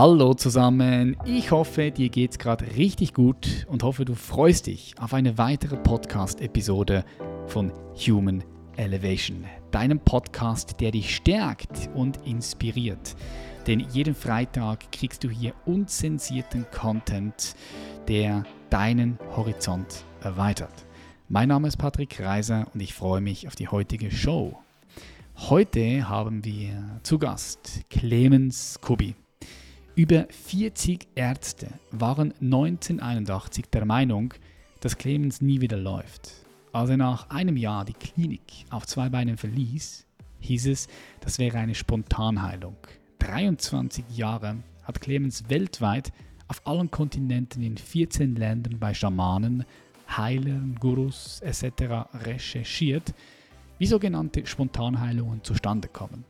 Hallo zusammen, ich hoffe, dir geht's gerade richtig gut und hoffe, du freust dich auf eine weitere Podcast-Episode von Human Elevation, deinem Podcast, der dich stärkt und inspiriert. Denn jeden Freitag kriegst du hier unzensierten Content, der deinen Horizont erweitert. Mein Name ist Patrick Reiser und ich freue mich auf die heutige Show. Heute haben wir zu Gast Clemens Kubi. Über 40 Ärzte waren 1981 der Meinung, dass Clemens nie wieder läuft. Als er nach einem Jahr die Klinik auf zwei Beinen verließ, hieß es, das wäre eine Spontanheilung. 23 Jahre hat Clemens weltweit auf allen Kontinenten in 14 Ländern bei Schamanen, Heilern, Gurus etc. recherchiert, wie sogenannte Spontanheilungen zustande kommen.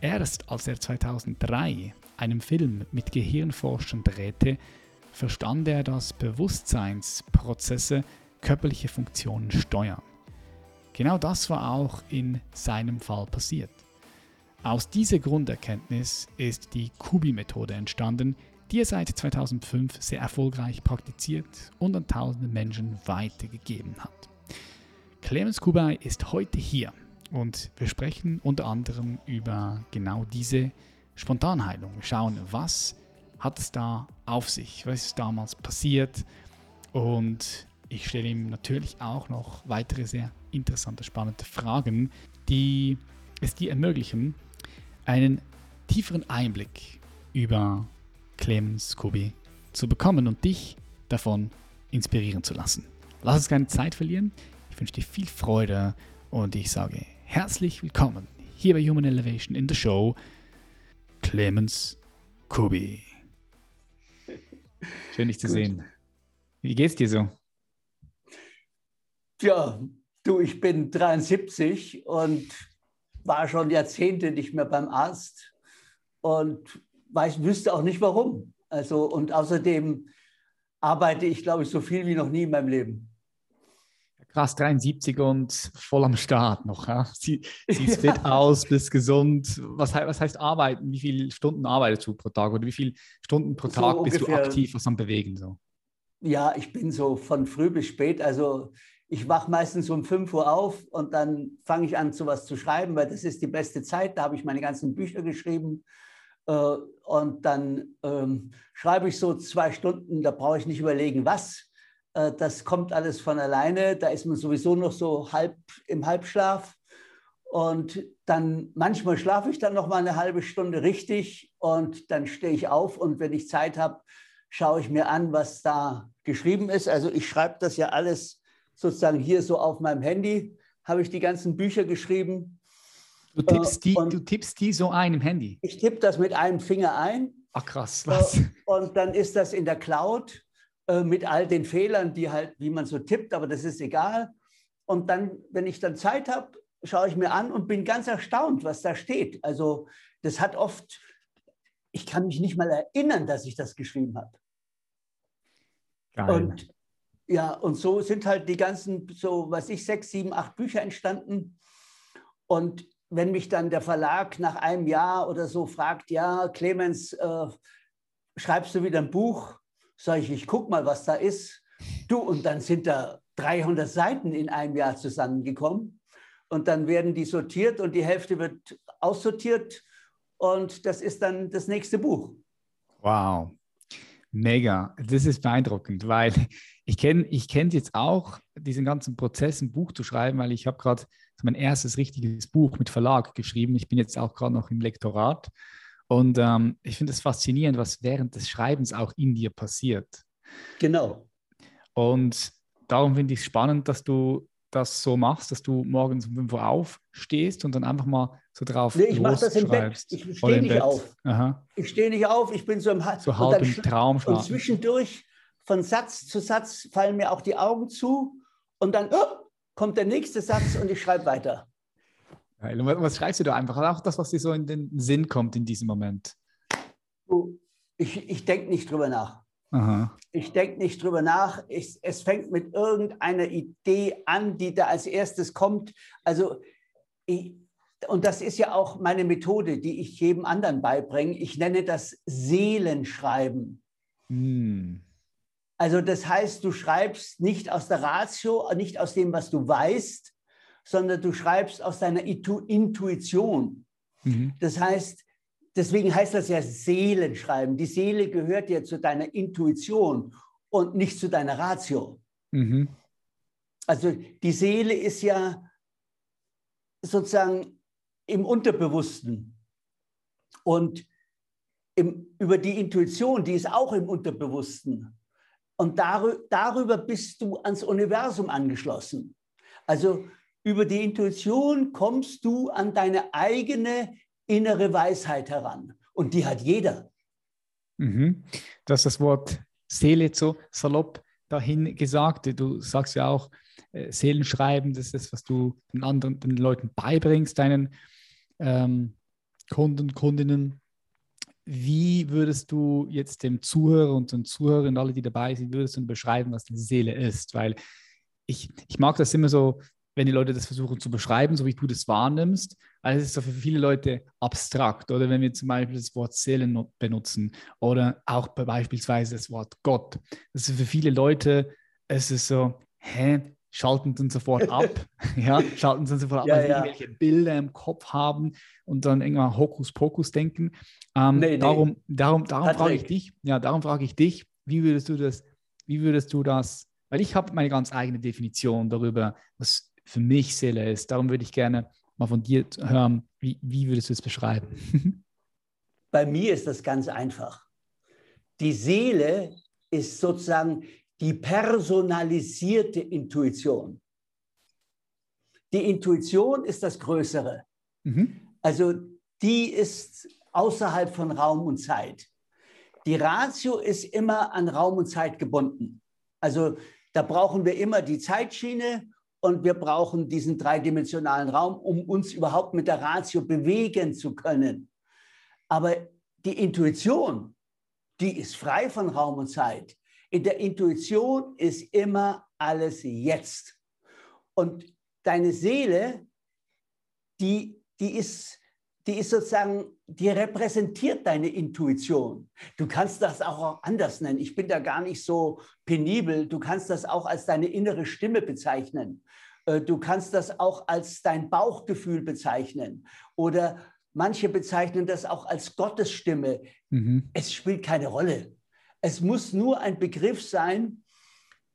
Erst als er 2003 einem Film mit Gehirnforschern drehte, verstand er, dass Bewusstseinsprozesse körperliche Funktionen steuern. Genau das war auch in seinem Fall passiert. Aus dieser Grunderkenntnis ist die Kubi-Methode entstanden, die er seit 2005 sehr erfolgreich praktiziert und an tausende Menschen weitergegeben hat. Clemens Kubai ist heute hier und wir sprechen unter anderem über genau diese Spontanheilung. Wir schauen, was hat es da auf sich, was ist damals passiert und ich stelle ihm natürlich auch noch weitere sehr interessante, spannende Fragen, die es dir ermöglichen, einen tieferen Einblick über Clemens Kubi zu bekommen und dich davon inspirieren zu lassen. Lass uns keine Zeit verlieren. Ich wünsche dir viel Freude und ich sage herzlich willkommen hier bei Human Elevation in the Show Clemens Kubi. Schön, dich zu Gut. sehen. Wie geht's dir so? Ja, du, ich bin 73 und war schon Jahrzehnte nicht mehr beim Arzt und weiß, wüsste auch nicht warum. Also, und außerdem arbeite ich, glaube ich, so viel wie noch nie in meinem Leben krass 73 und voll am Start noch. Ja? Sie, sieht fit aus, bist gesund. Was, was heißt arbeiten? Wie viele Stunden arbeitest du pro Tag oder wie viele Stunden pro Tag so bist ungefähr, du aktiv was am Bewegen? So? Ja, ich bin so von früh bis spät. Also ich wache meistens um 5 Uhr auf und dann fange ich an, sowas zu schreiben, weil das ist die beste Zeit. Da habe ich meine ganzen Bücher geschrieben. Äh, und dann ähm, schreibe ich so zwei Stunden, da brauche ich nicht überlegen, was das kommt alles von alleine. Da ist man sowieso noch so halb im Halbschlaf. Und dann manchmal schlafe ich dann noch mal eine halbe Stunde richtig und dann stehe ich auf und wenn ich Zeit habe, schaue ich mir an, was da geschrieben ist. Also ich schreibe das ja alles sozusagen hier so auf meinem Handy, habe ich die ganzen Bücher geschrieben. Du tippst, die, du tippst die so ein im Handy? Ich tippe das mit einem Finger ein. Ach krass, was? Und dann ist das in der Cloud äh, mit all den Fehlern, die halt, wie man so tippt, aber das ist egal. Und dann, wenn ich dann Zeit habe, schaue ich mir an und bin ganz erstaunt, was da steht. Also das hat oft, ich kann mich nicht mal erinnern, dass ich das geschrieben habe. Und ja, und so sind halt die ganzen, so was ich, sechs, sieben, acht Bücher entstanden. Und wenn mich dann der Verlag nach einem Jahr oder so fragt, ja, Clemens, äh, schreibst du wieder ein Buch? Sag ich, ich guck mal, was da ist. Du, und dann sind da 300 Seiten in einem Jahr zusammengekommen. Und dann werden die sortiert und die Hälfte wird aussortiert. Und das ist dann das nächste Buch. Wow, mega. Das ist beeindruckend, weil ich kenne ich kenn jetzt auch diesen ganzen Prozess, ein Buch zu schreiben, weil ich habe gerade mein erstes richtiges Buch mit Verlag geschrieben. Ich bin jetzt auch gerade noch im Lektorat und ähm, ich finde es faszinierend, was während des Schreibens auch in dir passiert. Genau. Und darum finde ich es spannend, dass du das so machst, dass du morgens um 5 Uhr aufstehst und dann einfach mal so drauf Nee, ich mache das im Bett. Ich stehe nicht Bett. auf. Aha. Ich stehe nicht auf, ich bin so im, so halb im Traum Und zwischendurch von Satz zu Satz fallen mir auch die Augen zu und dann oh, kommt der nächste Satz und ich schreibe weiter. Was schreibst du da einfach? Auch das, was dir so in den Sinn kommt in diesem Moment. Ich, ich denke nicht drüber nach. Aha. Ich denke nicht drüber nach. Ich, es fängt mit irgendeiner Idee an, die da als erstes kommt. Also ich, und das ist ja auch meine Methode, die ich jedem anderen beibringe. Ich nenne das Seelenschreiben. Mm. Also das heißt, du schreibst nicht aus der Ratio, nicht aus dem, was du weißt, sondern du schreibst aus deiner Intuition. Mhm. Das heißt, deswegen heißt das ja Seelenschreiben. Die Seele gehört ja zu deiner Intuition und nicht zu deiner Ratio. Mhm. Also die Seele ist ja sozusagen im Unterbewussten. Und im, über die Intuition, die ist auch im Unterbewussten. Und darü darüber bist du ans Universum angeschlossen. Also über die Intuition kommst du an deine eigene innere Weisheit heran. Und die hat jeder. Mhm. Du hast das Wort Seele so salopp dahin gesagt. Du sagst ja auch, äh, Seelenschreiben, das ist das, was du den anderen den Leuten beibringst, deinen ähm, Kunden, Kundinnen. Wie würdest du jetzt dem Zuhörer und den Zuhörern, alle, die dabei sind, würdest du beschreiben, was die Seele ist? Weil ich, ich mag das immer so, wenn die Leute das versuchen zu beschreiben, so wie du das wahrnimmst. Also es ist so für viele Leute abstrakt. Oder wenn wir zum Beispiel das Wort Seelen benutzen oder auch beispielsweise das Wort Gott. Das ist für viele Leute, es ist so, hä, schalten dann sofort ab, ja, schalten dann sofort ab, ja, weil sie ja. irgendwelche Bilder im Kopf haben und dann irgendwann Hokuspokus denken. Ähm, nee, nee. Darum, darum, darum frage ich dich, ja, darum frage ich dich, wie würdest du das, wie würdest du das, weil ich habe meine ganz eigene Definition darüber, was für mich Seele ist. Darum würde ich gerne mal von dir hören, wie, wie würdest du es beschreiben? Bei mir ist das ganz einfach. Die Seele ist sozusagen die personalisierte Intuition. Die Intuition ist das Größere. Mhm. Also die ist außerhalb von Raum und Zeit. Die Ratio ist immer an Raum und Zeit gebunden. Also da brauchen wir immer die Zeitschiene und wir brauchen diesen dreidimensionalen Raum, um uns überhaupt mit der Ratio bewegen zu können. Aber die Intuition, die ist frei von Raum und Zeit. In der Intuition ist immer alles jetzt. Und deine Seele, die, die, ist, die ist sozusagen, die repräsentiert deine Intuition. Du kannst das auch anders nennen. Ich bin da gar nicht so penibel. Du kannst das auch als deine innere Stimme bezeichnen. Äh, du kannst das auch als dein Bauchgefühl bezeichnen. Oder manche bezeichnen das auch als Gottesstimme. Mhm. Es spielt keine Rolle. Es muss nur ein Begriff sein,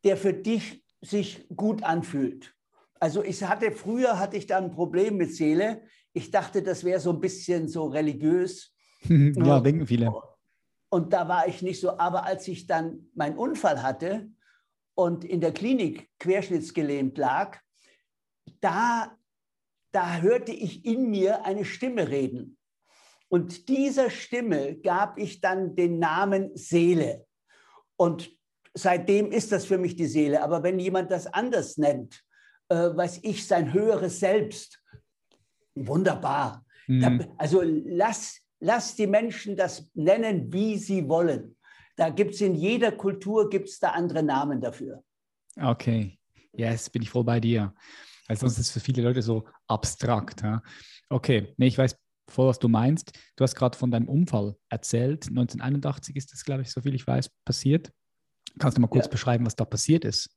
der für dich sich gut anfühlt. Also ich hatte früher hatte ich da ein Problem mit Seele. Ich dachte, das wäre so ein bisschen so religiös. ja, denken viele. Und da war ich nicht so. Aber als ich dann meinen Unfall hatte und in der Klinik querschnittsgelähmt lag, da, da hörte ich in mir eine Stimme reden. Und dieser Stimme gab ich dann den Namen Seele. Und seitdem ist das für mich die Seele. Aber wenn jemand das anders nennt, äh, weiß ich, sein höheres Selbst, wunderbar. Mhm. Also lass, lass die Menschen das nennen, wie sie wollen. Da gibt es in jeder Kultur gibt's da andere Namen dafür. Okay, yes, bin ich voll bei dir. Weil sonst ist es für viele Leute so abstrakt. Ja? Okay, nee, ich weiß voll, was du meinst. Du hast gerade von deinem Unfall erzählt. 1981 ist das, glaube ich, so viel ich weiß, passiert. Kannst du mal kurz ja. beschreiben, was da passiert ist?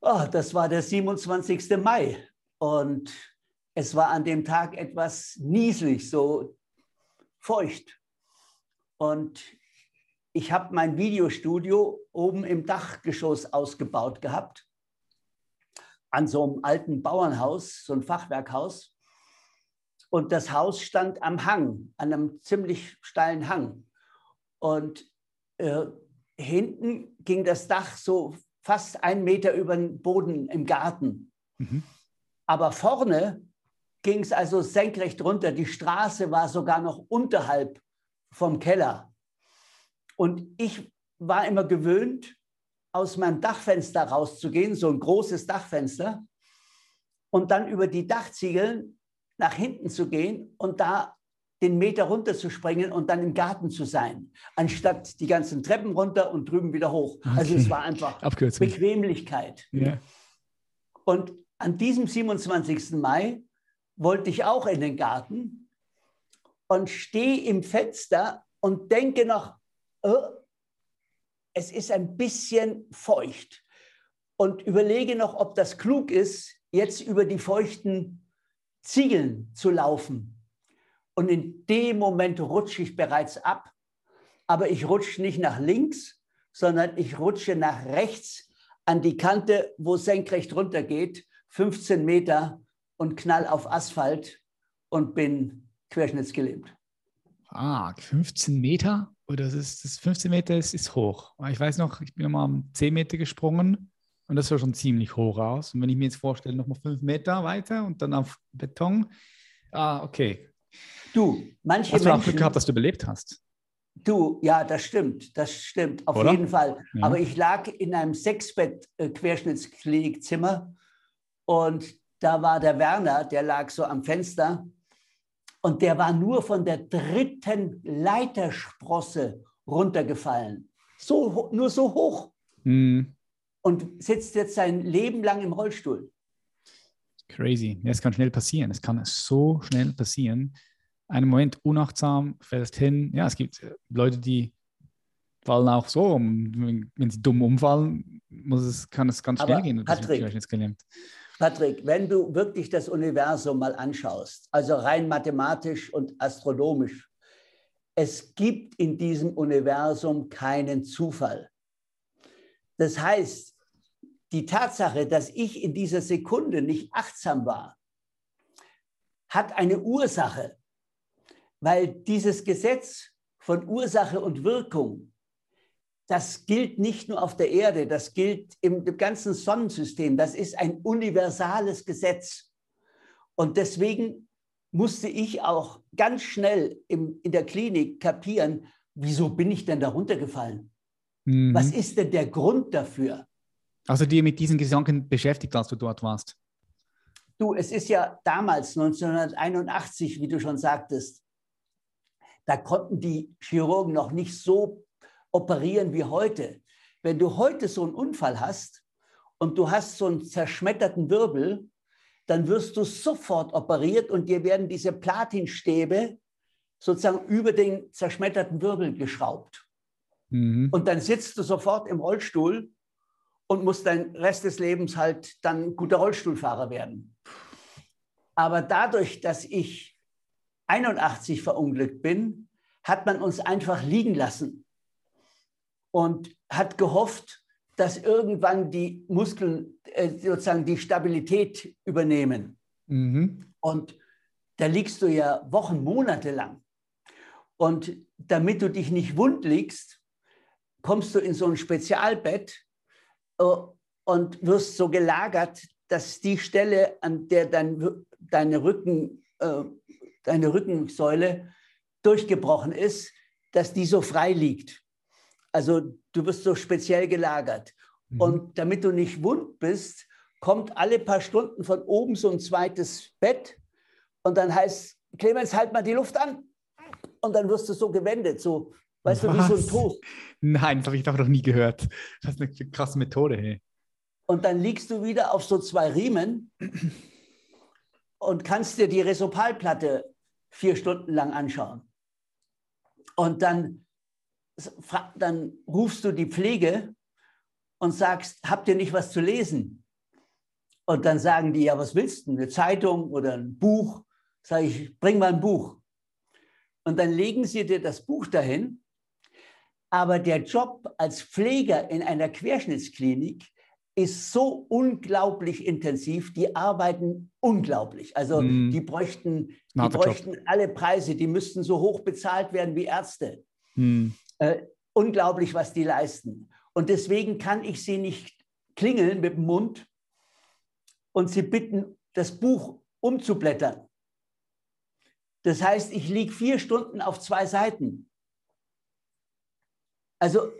Oh, das war der 27. Mai und es war an dem Tag etwas nieselig, so feucht. Und ich habe mein Videostudio oben im Dachgeschoss ausgebaut gehabt, an so einem alten Bauernhaus, so ein Fachwerkhaus. Und das Haus stand am Hang, an einem ziemlich steilen Hang. Und äh, hinten ging das Dach so fast einen Meter über den Boden im Garten. Mhm. Aber vorne ging es also senkrecht runter. Die Straße war sogar noch unterhalb vom Keller. Und ich war immer gewöhnt, aus meinem Dachfenster rauszugehen, so ein großes Dachfenster, und dann über die Dachziegeln nach hinten zu gehen und da den Meter runterzuspringen und dann im Garten zu sein, anstatt die ganzen Treppen runter und drüben wieder hoch. Okay. Also es war einfach Bequemlichkeit. Yeah. Und an diesem 27. Mai wollte ich auch in den Garten und stehe im Fenster und denke noch, oh, es ist ein bisschen feucht und überlege noch, ob das klug ist, jetzt über die feuchten Ziegeln zu laufen. Und in dem Moment rutsche ich bereits ab, aber ich rutsche nicht nach links, sondern ich rutsche nach rechts an die Kante, wo es senkrecht runtergeht, 15 Meter und knall auf Asphalt und bin querschnittsgelähmt. Ah, 15 Meter? Oder das ist das 15 Meter ist, ist hoch. Ich weiß noch, ich bin mal um 10 Meter gesprungen und das sah schon ziemlich hoch aus. Und wenn ich mir jetzt vorstelle, nochmal 5 Meter weiter und dann auf Beton. Ah, okay. Du, manche hast du auch Glück gehabt, dass du überlebt hast. Du, ja, das stimmt, das stimmt, auf Oder? jeden Fall. Ja. Aber ich lag in einem Sechsbett-Querschnittsklinikzimmer und da war der Werner, der lag so am Fenster und der war nur von der dritten Leitersprosse runtergefallen. So, nur so hoch. Mhm. Und sitzt jetzt sein Leben lang im Rollstuhl. Crazy. Ja, es kann schnell passieren. Es kann so schnell passieren. Einen Moment unachtsam, fällst hin. Ja, es gibt äh, Leute, die fallen auch so um. Wenn sie dumm umfallen, muss es, kann es ganz schnell Aber gehen. Patrick, Patrick, wenn du wirklich das Universum mal anschaust, also rein mathematisch und astronomisch, es gibt in diesem Universum keinen Zufall. Das heißt, die Tatsache, dass ich in dieser Sekunde nicht achtsam war, hat eine Ursache, weil dieses Gesetz von Ursache und Wirkung das gilt nicht nur auf der Erde, das gilt im ganzen Sonnensystem. Das ist ein universales Gesetz. Und deswegen musste ich auch ganz schnell im, in der Klinik kapieren, wieso bin ich denn da runtergefallen? Mhm. Was ist denn der Grund dafür? Also dir mit diesen Gedanken beschäftigt, als du dort warst? Du, es ist ja damals, 1981, wie du schon sagtest, da konnten die Chirurgen noch nicht so operieren wie heute. Wenn du heute so einen Unfall hast und du hast so einen zerschmetterten Wirbel, dann wirst du sofort operiert und dir werden diese Platinstäbe sozusagen über den zerschmetterten Wirbel geschraubt. Mhm. Und dann sitzt du sofort im Rollstuhl und musst dein Rest des Lebens halt dann guter Rollstuhlfahrer werden. Aber dadurch, dass ich 81 verunglückt bin, hat man uns einfach liegen lassen und hat gehofft, dass irgendwann die Muskeln äh, sozusagen die Stabilität übernehmen. Mhm. Und da liegst du ja Wochen, Monate lang. Und damit du dich nicht wund liegst, kommst du in so ein Spezialbett äh, und wirst so gelagert, dass die Stelle, an der dein, deine, Rücken, äh, deine Rückensäule durchgebrochen ist, dass die so frei liegt. Also du wirst so speziell gelagert. Mhm. Und damit du nicht wund bist, kommt alle paar Stunden von oben so ein zweites Bett und dann heißt, Clemens, halt mal die Luft an. Und dann wirst du so gewendet, so, weißt Was? du, wie so ein Toast. Nein, das habe ich doch noch nie gehört. Das ist eine krasse Methode. Hey. Und dann liegst du wieder auf so zwei Riemen und kannst dir die Resopalplatte vier Stunden lang anschauen. Und dann dann rufst du die Pflege und sagst, habt ihr nicht was zu lesen? Und dann sagen die, ja, was willst du? Eine Zeitung oder ein Buch? Sag ich, bring mal ein Buch. Und dann legen sie dir das Buch dahin. Aber der Job als Pfleger in einer Querschnittsklinik ist so unglaublich intensiv. Die arbeiten unglaublich. Also mm. die bräuchten, die bräuchten alle Preise. Die müssten so hoch bezahlt werden wie Ärzte. Mm. Äh, unglaublich, was die leisten. Und deswegen kann ich sie nicht klingeln mit dem Mund und sie bitten, das Buch umzublättern. Das heißt, ich liege vier Stunden auf zwei Seiten. Also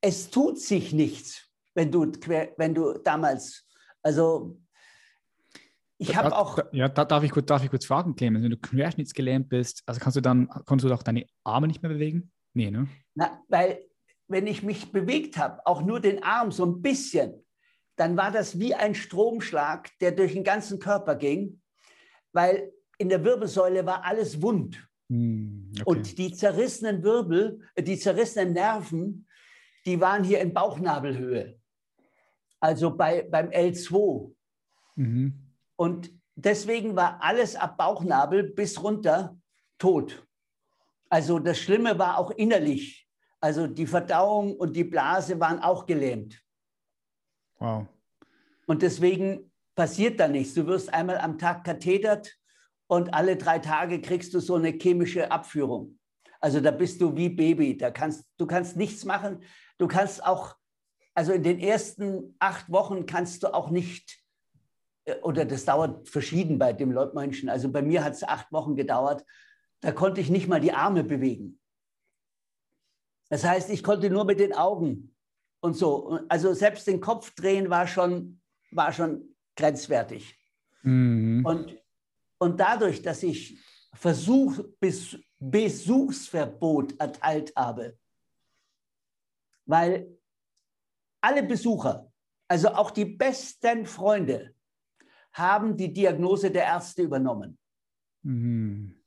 es tut sich nichts, wenn du, wenn du damals, also ich habe auch. Ja, da darf ich, kurz, darf ich kurz fragen, Clemens, wenn du querschnittsgelähmt bist, also kannst du dann, kannst du auch deine Arme nicht mehr bewegen? Nee, ne? Na, weil wenn ich mich bewegt habe, auch nur den Arm so ein bisschen, dann war das wie ein Stromschlag, der durch den ganzen Körper ging, weil in der Wirbelsäule war alles wund. Hm, okay. Und die zerrissenen Wirbel, äh, die zerrissenen Nerven, die waren hier in Bauchnabelhöhe. Also bei, beim L2. Mhm. Und deswegen war alles ab Bauchnabel bis runter tot. Also das Schlimme war auch innerlich. Also die Verdauung und die Blase waren auch gelähmt. Wow. Und deswegen passiert da nichts. Du wirst einmal am Tag kathetert und alle drei Tage kriegst du so eine chemische Abführung. Also da bist du wie Baby. Da kannst, du kannst nichts machen. Du kannst auch, also in den ersten acht Wochen kannst du auch nicht, äh, oder das dauert verschieden bei dem Menschen. Also bei mir hat es acht Wochen gedauert. Da konnte ich nicht mal die Arme bewegen. Das heißt, ich konnte nur mit den Augen und so. Also selbst den Kopf drehen war schon, war schon grenzwertig. Mhm. Und, und dadurch, dass ich Versuch, Bes, Besuchsverbot erteilt habe, weil alle Besucher, also auch die besten Freunde, haben die Diagnose der Ärzte übernommen. Mhm.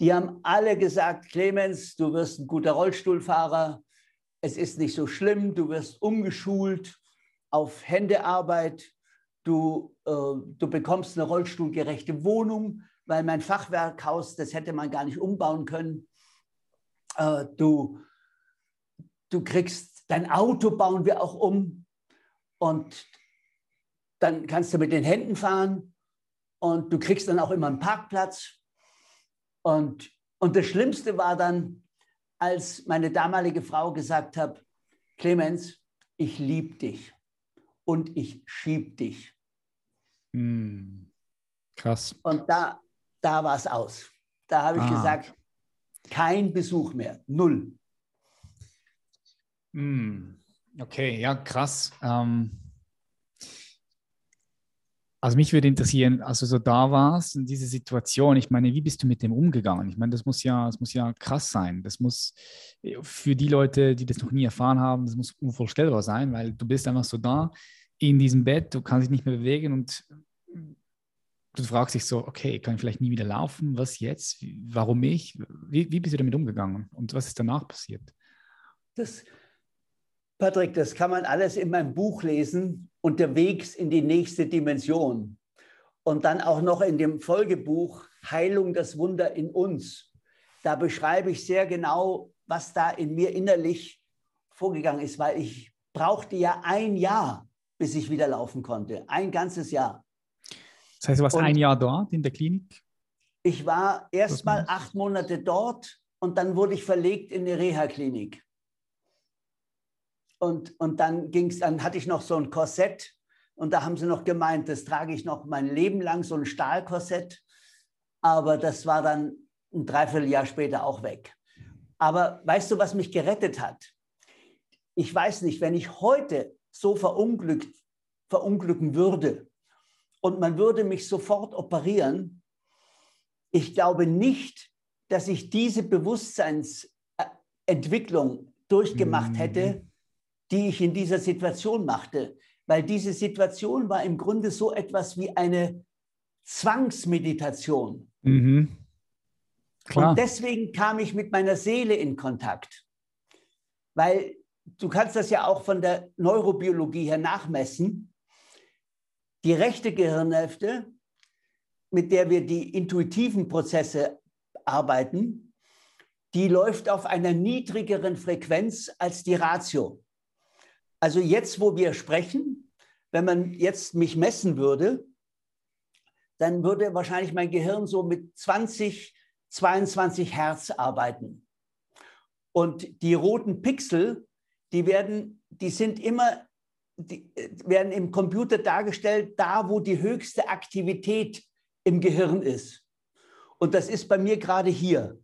Die haben alle gesagt, Clemens, du wirst ein guter Rollstuhlfahrer, es ist nicht so schlimm, du wirst umgeschult auf Händearbeit, du, äh, du bekommst eine rollstuhlgerechte Wohnung, weil mein Fachwerkhaus, das hätte man gar nicht umbauen können. Äh, du, du kriegst, dein Auto bauen wir auch um und dann kannst du mit den Händen fahren und du kriegst dann auch immer einen Parkplatz und, und das Schlimmste war dann, als meine damalige Frau gesagt hat, Clemens, ich liebe dich und ich schieb dich. Hm. Krass. Und da, da war es aus. Da habe ich ah. gesagt, kein Besuch mehr, null. Hm. Okay, ja, krass. Ähm, also mich würde interessieren, als du so da warst in dieser Situation, ich meine, wie bist du mit dem umgegangen? Ich meine, das muss ja, das muss ja krass sein. Das muss für die Leute, die das noch nie erfahren haben, das muss unvorstellbar sein, weil du bist einfach so da in diesem Bett, du kannst dich nicht mehr bewegen und du fragst dich so, okay, kann ich vielleicht nie wieder laufen? Was jetzt? Warum ich? Wie, wie bist du damit umgegangen? Und was ist danach passiert? Das, Patrick, das kann man alles in meinem Buch lesen unterwegs in die nächste Dimension. Und dann auch noch in dem Folgebuch Heilung, das Wunder in uns. Da beschreibe ich sehr genau, was da in mir innerlich vorgegangen ist, weil ich brauchte ja ein Jahr, bis ich wieder laufen konnte. Ein ganzes Jahr. Das heißt, du warst und ein Jahr dort in der Klinik? Ich war erst mal acht Monate dort und dann wurde ich verlegt in eine Reha-Klinik. Und, und dann ging's, dann hatte ich noch so ein Korsett und da haben sie noch gemeint, das trage ich noch mein Leben lang, so ein Stahlkorsett. Aber das war dann ein Dreivierteljahr später auch weg. Aber weißt du, was mich gerettet hat? Ich weiß nicht, wenn ich heute so verunglückt, verunglücken würde und man würde mich sofort operieren, ich glaube nicht, dass ich diese Bewusstseinsentwicklung durchgemacht mhm. hätte, die ich in dieser Situation machte, weil diese Situation war im Grunde so etwas wie eine Zwangsmeditation. Mhm. Und deswegen kam ich mit meiner Seele in Kontakt, weil du kannst das ja auch von der Neurobiologie her nachmessen. Die rechte Gehirnhälfte, mit der wir die intuitiven Prozesse arbeiten, die läuft auf einer niedrigeren Frequenz als die Ratio. Also jetzt, wo wir sprechen, wenn man jetzt mich messen würde, dann würde wahrscheinlich mein Gehirn so mit 20, 22 Hertz arbeiten. Und die roten Pixel, die werden, die sind immer, die werden im Computer dargestellt, da wo die höchste Aktivität im Gehirn ist. Und das ist bei mir gerade hier,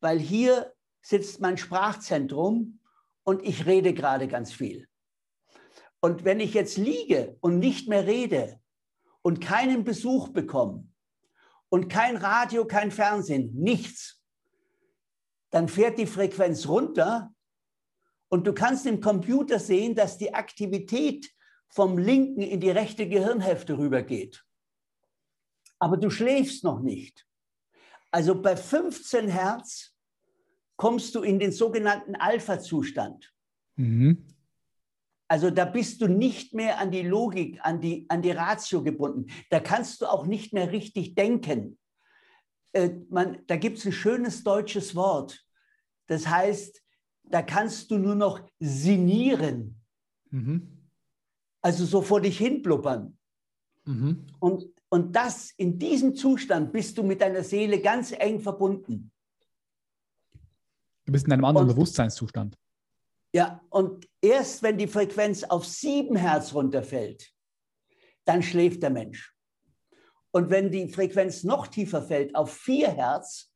weil hier sitzt mein Sprachzentrum und ich rede gerade ganz viel. Und wenn ich jetzt liege und nicht mehr rede und keinen Besuch bekomme und kein Radio, kein Fernsehen, nichts, dann fährt die Frequenz runter und du kannst im Computer sehen, dass die Aktivität vom linken in die rechte Gehirnhälfte rübergeht. Aber du schläfst noch nicht. Also bei 15 Hertz kommst du in den sogenannten Alpha-Zustand. Mhm. Also da bist du nicht mehr an die Logik, an die, an die Ratio gebunden. Da kannst du auch nicht mehr richtig denken. Äh, man, da gibt es ein schönes deutsches Wort. Das heißt, da kannst du nur noch sinnieren. Mhm. Also so vor dich hin blubbern. Mhm. Und, und das, in diesem Zustand bist du mit deiner Seele ganz eng verbunden. Du bist in einem anderen und, Bewusstseinszustand. Ja, und erst wenn die Frequenz auf sieben Hertz runterfällt, dann schläft der Mensch. Und wenn die Frequenz noch tiefer fällt, auf vier Hertz,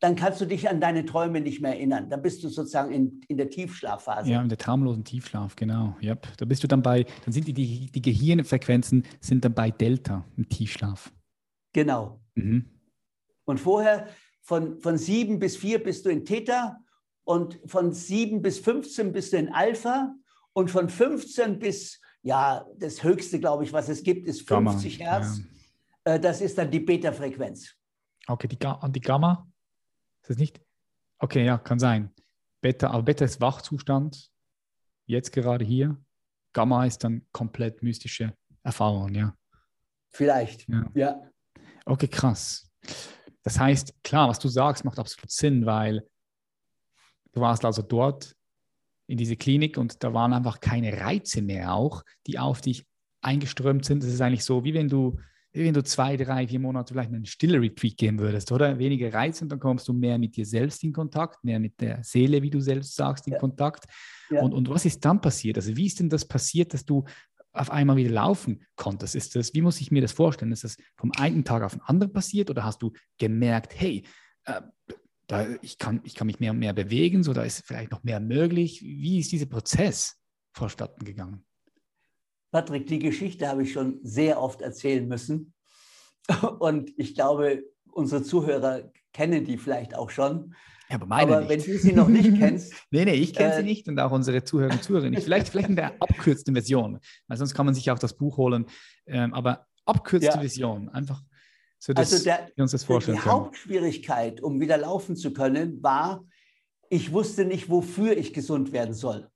dann kannst du dich an deine Träume nicht mehr erinnern. Dann bist du sozusagen in, in der Tiefschlafphase. Ja, in der traumlosen Tiefschlaf, genau. Yep. Da bist du dann bei, dann sind die, die, die Gehirnfrequenzen sind dann bei Delta im Tiefschlaf. Genau. Mhm. Und vorher von, von 7 bis 4 bist du in Theta und von 7 bis 15 bist du in Alpha und von 15 bis, ja, das höchste, glaube ich, was es gibt, ist 50 Gamma, Hertz. Ja. Äh, das ist dann die Beta-Frequenz. Okay, die, die Gamma? Ist das nicht? Okay, ja, kann sein. Beta, aber Beta ist Wachzustand, jetzt gerade hier. Gamma ist dann komplett mystische Erfahrung, ja. Vielleicht, ja. ja. Okay, krass. Das heißt, klar, was du sagst, macht absolut Sinn, weil du warst also dort in diese Klinik und da waren einfach keine Reize mehr auch, die auf dich eingeströmt sind. Das ist eigentlich so, wie wenn du, wie wenn du zwei, drei, vier Monate vielleicht einen stille Retreat gehen würdest, oder? Weniger Reize und dann kommst du mehr mit dir selbst in Kontakt, mehr mit der Seele, wie du selbst sagst, in ja. Kontakt. Ja. Und, und was ist dann passiert? Also wie ist denn das passiert, dass du auf einmal wieder laufen konntest? Ist das, wie muss ich mir das vorstellen? Ist das vom einen Tag auf den anderen passiert oder hast du gemerkt, hey, äh, da, ich, kann, ich kann mich mehr und mehr bewegen, so da ist vielleicht noch mehr möglich. Wie ist dieser Prozess vorstatten gegangen? Patrick, die Geschichte habe ich schon sehr oft erzählen müssen. Und ich glaube, unsere Zuhörer kennen die vielleicht auch schon. Ja, aber meine aber wenn du sie noch nicht kennst. nee, nee, ich kenne äh, sie nicht und auch unsere Zuhörer und Zuhörer nicht. Vielleicht, vielleicht in der abkürzten Version, weil sonst kann man sich auch das Buch holen. Ähm, aber abkürzte ja. Version, einfach so also der, Die. Hauptschwierigkeit, um wieder laufen zu können, war, ich wusste nicht, wofür ich gesund werden soll.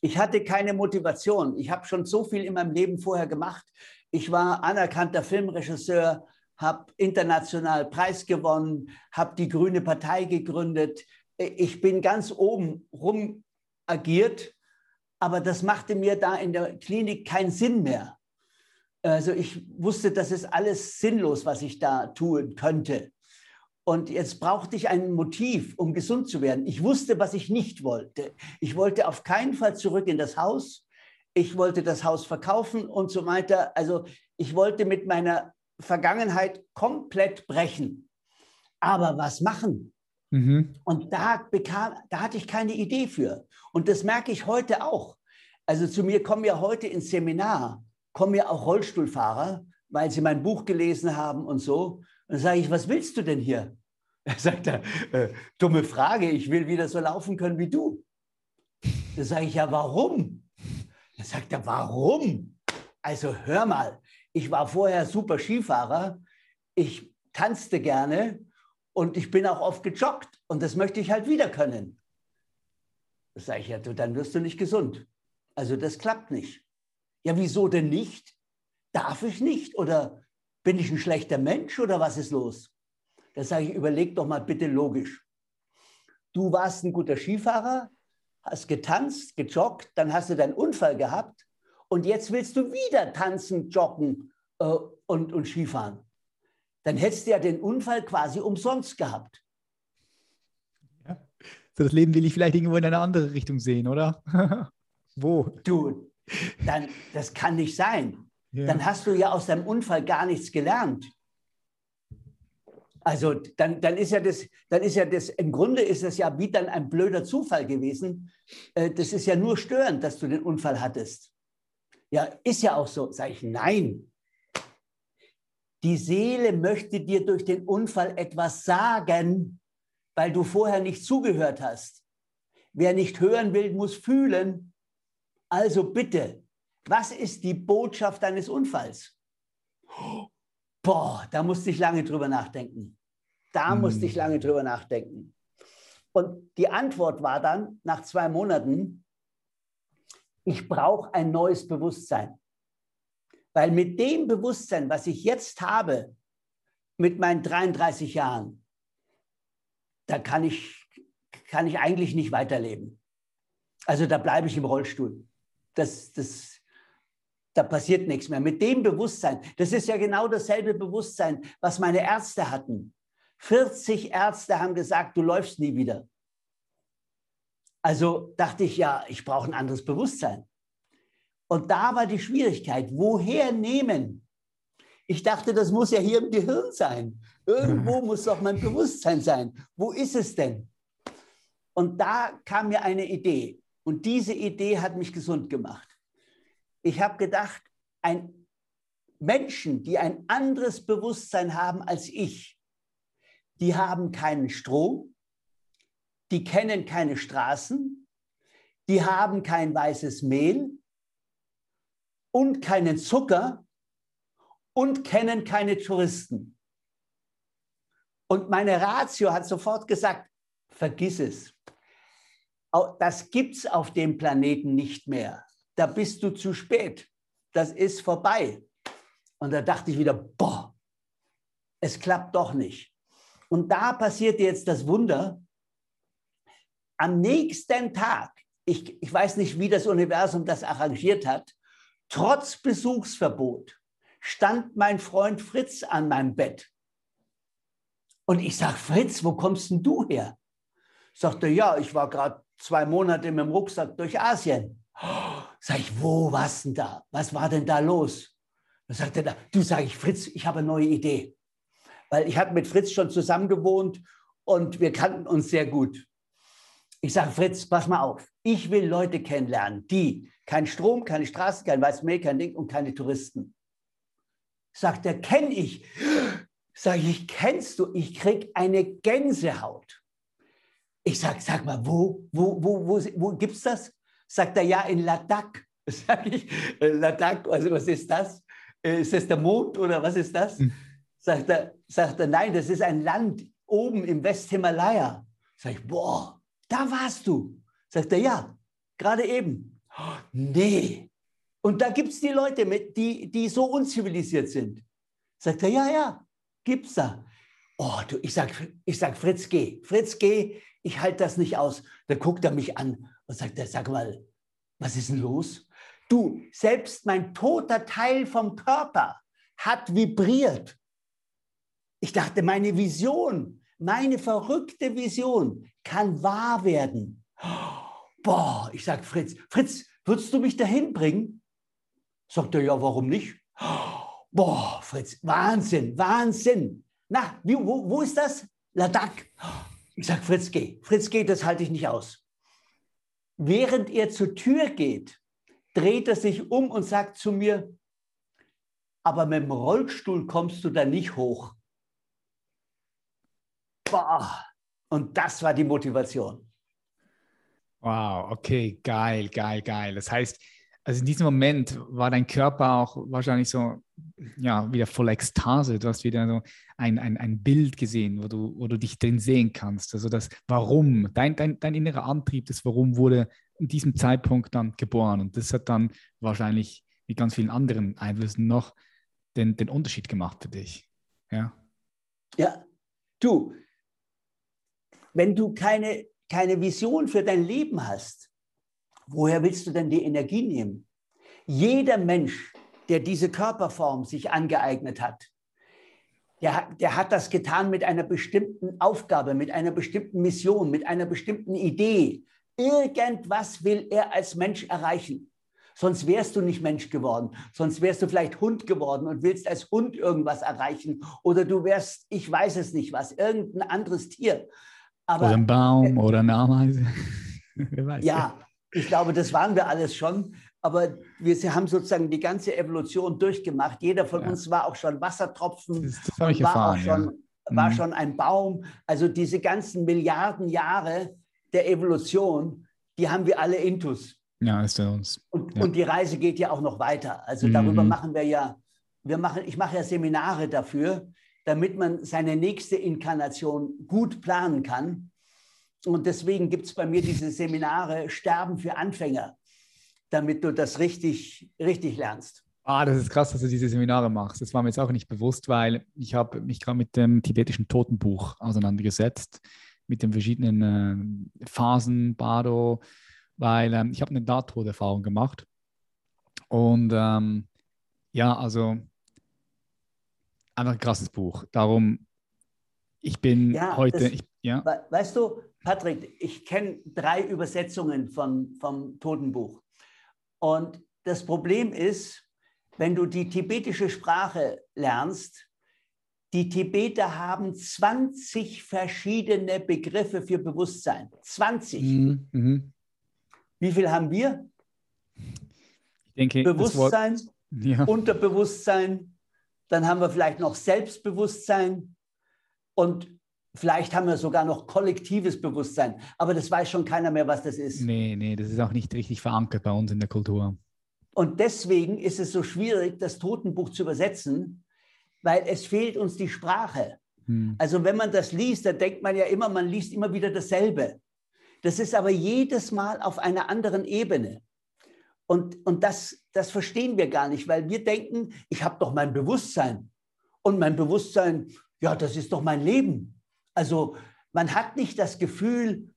Ich hatte keine Motivation. Ich habe schon so viel in meinem Leben vorher gemacht. Ich war anerkannter Filmregisseur, habe international Preis gewonnen, habe die Grüne Partei gegründet. Ich bin ganz oben rum agiert, aber das machte mir da in der Klinik keinen Sinn mehr. Also ich wusste, das ist alles sinnlos, was ich da tun könnte. Und jetzt brauchte ich ein Motiv, um gesund zu werden. Ich wusste, was ich nicht wollte. Ich wollte auf keinen Fall zurück in das Haus. Ich wollte das Haus verkaufen und so weiter. Also ich wollte mit meiner Vergangenheit komplett brechen. Aber was machen? Mhm. Und da, bekam, da hatte ich keine Idee für. Und das merke ich heute auch. Also zu mir kommen ja heute ins Seminar, kommen ja auch Rollstuhlfahrer, weil sie mein Buch gelesen haben und so. Und dann sage ich, was willst du denn hier? Er sagt, äh, dumme Frage, ich will wieder so laufen können wie du. Da sage ich, ja, warum? Da sagt er, warum? Also hör mal, ich war vorher super Skifahrer, ich tanzte gerne und ich bin auch oft gejoggt und das möchte ich halt wieder können. Da sage ich, ja, du, dann wirst du nicht gesund. Also das klappt nicht. Ja, wieso denn nicht? Darf ich nicht? Oder bin ich ein schlechter Mensch oder was ist los? Da sage ich, überleg doch mal bitte logisch. Du warst ein guter Skifahrer, hast getanzt, gejoggt, dann hast du deinen Unfall gehabt und jetzt willst du wieder tanzen, joggen äh, und, und Skifahren. Dann hättest du ja den Unfall quasi umsonst gehabt. Ja. So das Leben will ich vielleicht irgendwo in eine andere Richtung sehen, oder? Wo? Du, dann, das kann nicht sein. Ja. Dann hast du ja aus deinem Unfall gar nichts gelernt. Also dann, dann ist ja das, dann ist ja das, im Grunde ist das ja wie dann ein blöder Zufall gewesen. Äh, das ist ja nur störend, dass du den Unfall hattest. Ja, ist ja auch so. Sag ich, nein. Die Seele möchte dir durch den Unfall etwas sagen, weil du vorher nicht zugehört hast. Wer nicht hören will, muss fühlen. Also bitte, was ist die Botschaft deines Unfalls? Boah, da musste ich lange drüber nachdenken. Da mhm. musste ich lange drüber nachdenken. Und die Antwort war dann nach zwei Monaten, ich brauche ein neues Bewusstsein. Weil mit dem Bewusstsein, was ich jetzt habe, mit meinen 33 Jahren, da kann ich, kann ich eigentlich nicht weiterleben. Also da bleibe ich im Rollstuhl. Das, das, da passiert nichts mehr. Mit dem Bewusstsein, das ist ja genau dasselbe Bewusstsein, was meine Ärzte hatten. 40 Ärzte haben gesagt, du läufst nie wieder. Also dachte ich, ja, ich brauche ein anderes Bewusstsein. Und da war die Schwierigkeit, woher nehmen? Ich dachte, das muss ja hier im Gehirn sein. Irgendwo muss doch mein Bewusstsein sein. Wo ist es denn? Und da kam mir eine Idee. Und diese Idee hat mich gesund gemacht. Ich habe gedacht, ein Menschen, die ein anderes Bewusstsein haben als ich, die haben keinen Strom, die kennen keine Straßen, die haben kein weißes Mehl und keinen Zucker und kennen keine Touristen. Und meine Ratio hat sofort gesagt, vergiss es. Das gibt es auf dem Planeten nicht mehr. Da bist du zu spät. Das ist vorbei. Und da dachte ich wieder, boah, es klappt doch nicht. Und da passierte jetzt das Wunder. Am nächsten Tag, ich, ich weiß nicht, wie das Universum das arrangiert hat, trotz Besuchsverbot stand mein Freund Fritz an meinem Bett. Und ich sage, Fritz, wo kommst denn du her? Sagte, ja, ich war gerade zwei Monate mit dem Rucksack durch Asien. Sag ich, wo warst denn da? Was war denn da los? Da sagt er, du sag ich, Fritz, ich habe eine neue Idee. Weil ich habe mit Fritz schon zusammen gewohnt und wir kannten uns sehr gut. Ich sage, Fritz, pass mal auf. Ich will Leute kennenlernen, die kein Strom, keine Straße, kein Weißmehl, kein Ding und keine Touristen. Sagt er, kenne ich. Sag ich, kennst du? Ich krieg eine Gänsehaut. Ich sage, sag mal, wo, wo, wo, wo, wo gibt es das? Sagt er, ja, in Ladakh. Sag ich, äh, Ladakh, also was ist das? Äh, ist das der Mond oder was ist das? Hm. Sagt er, sagt er, nein, das ist ein Land oben im Westhimalaya. Sag ich, boah, da warst du. Sagt er, ja, gerade eben. Oh, nee. Und da gibt es die Leute, mit, die, die so unzivilisiert sind. Sagt er, ja, ja, gibt's da. Oh, du, ich sag, ich sag, Fritz, geh. Fritz, geh. Ich halte das nicht aus. Da guckt er mich an und sagt, sag mal, was ist denn los? Du, selbst mein toter Teil vom Körper hat vibriert. Ich dachte, meine Vision, meine verrückte Vision kann wahr werden. Boah, ich sag Fritz, Fritz, würdest du mich dahin bringen? Sagt er, ja, warum nicht? Boah, Fritz, Wahnsinn, Wahnsinn. Na, wie, wo, wo ist das? Ladakh. Ich sage, Fritz, geh. Fritz, geh, das halte ich nicht aus. Während er zur Tür geht, dreht er sich um und sagt zu mir, aber mit dem Rollstuhl kommst du da nicht hoch. Boah. Und das war die Motivation. Wow, okay, geil, geil, geil. Das heißt, also in diesem Moment war dein Körper auch wahrscheinlich so, ja, wieder voll Ekstase. Du hast wieder so ein, ein, ein Bild gesehen, wo du, wo du dich drin sehen kannst. Also das Warum, dein, dein, dein innerer Antrieb, das Warum wurde in diesem Zeitpunkt dann geboren. Und das hat dann wahrscheinlich mit ganz vielen anderen Einflüssen noch den, den Unterschied gemacht für dich. Ja. Ja, du, wenn du keine, keine Vision für dein Leben hast, woher willst du denn die Energie nehmen? Jeder Mensch, der diese Körperform sich angeeignet hat, der, der hat das getan mit einer bestimmten Aufgabe, mit einer bestimmten Mission, mit einer bestimmten Idee. Irgendwas will er als Mensch erreichen. Sonst wärst du nicht Mensch geworden. Sonst wärst du vielleicht Hund geworden und willst als Hund irgendwas erreichen. Oder du wärst, ich weiß es nicht was, irgendein anderes Tier. Aber, oder ein Baum äh, oder eine Ameise. ja, ich glaube, das waren wir alles schon. Aber wir haben sozusagen die ganze Evolution durchgemacht. Jeder von ja. uns war auch schon Wassertropfen, das, das war, erfahren, auch schon, ja. war mhm. schon ein Baum. Also diese ganzen Milliarden Jahre der Evolution, die haben wir alle intus. Ja, ist bei uns. Und, ja. und die Reise geht ja auch noch weiter. Also darüber mhm. machen wir ja, wir machen, ich mache ja Seminare dafür. damit man seine nächste Inkarnation gut planen kann. Und deswegen gibt es bei mir diese Seminare Sterben für Anfänger, damit du das richtig, richtig lernst. Ah, das ist krass, dass du diese Seminare machst. Das war mir jetzt auch nicht bewusst, weil ich habe mich gerade mit dem tibetischen Totenbuch auseinandergesetzt, mit den verschiedenen äh, Phasen, Bado, weil ähm, ich habe eine Nahtoderfahrung gemacht. Und ähm, ja, also einfach ein krasses Buch. Darum, ich bin ja, heute. Ich, ja. Weißt du, Patrick, ich kenne drei Übersetzungen von, vom Totenbuch. Und das Problem ist, wenn du die tibetische Sprache lernst, die Tibeter haben 20 verschiedene Begriffe für Bewusstsein. 20. Mhm. mhm. Wie viel haben wir? Ich denke, Bewusstsein, ja. Unterbewusstsein, dann haben wir vielleicht noch Selbstbewusstsein und vielleicht haben wir sogar noch kollektives Bewusstsein. Aber das weiß schon keiner mehr, was das ist. Nee, nee, das ist auch nicht richtig verankert bei uns in der Kultur. Und deswegen ist es so schwierig, das Totenbuch zu übersetzen, weil es fehlt uns die Sprache. Hm. Also wenn man das liest, dann denkt man ja immer, man liest immer wieder dasselbe. Das ist aber jedes Mal auf einer anderen Ebene. Und, und das, das verstehen wir gar nicht, weil wir denken, ich habe doch mein Bewusstsein. Und mein Bewusstsein, ja, das ist doch mein Leben. Also man hat nicht das Gefühl,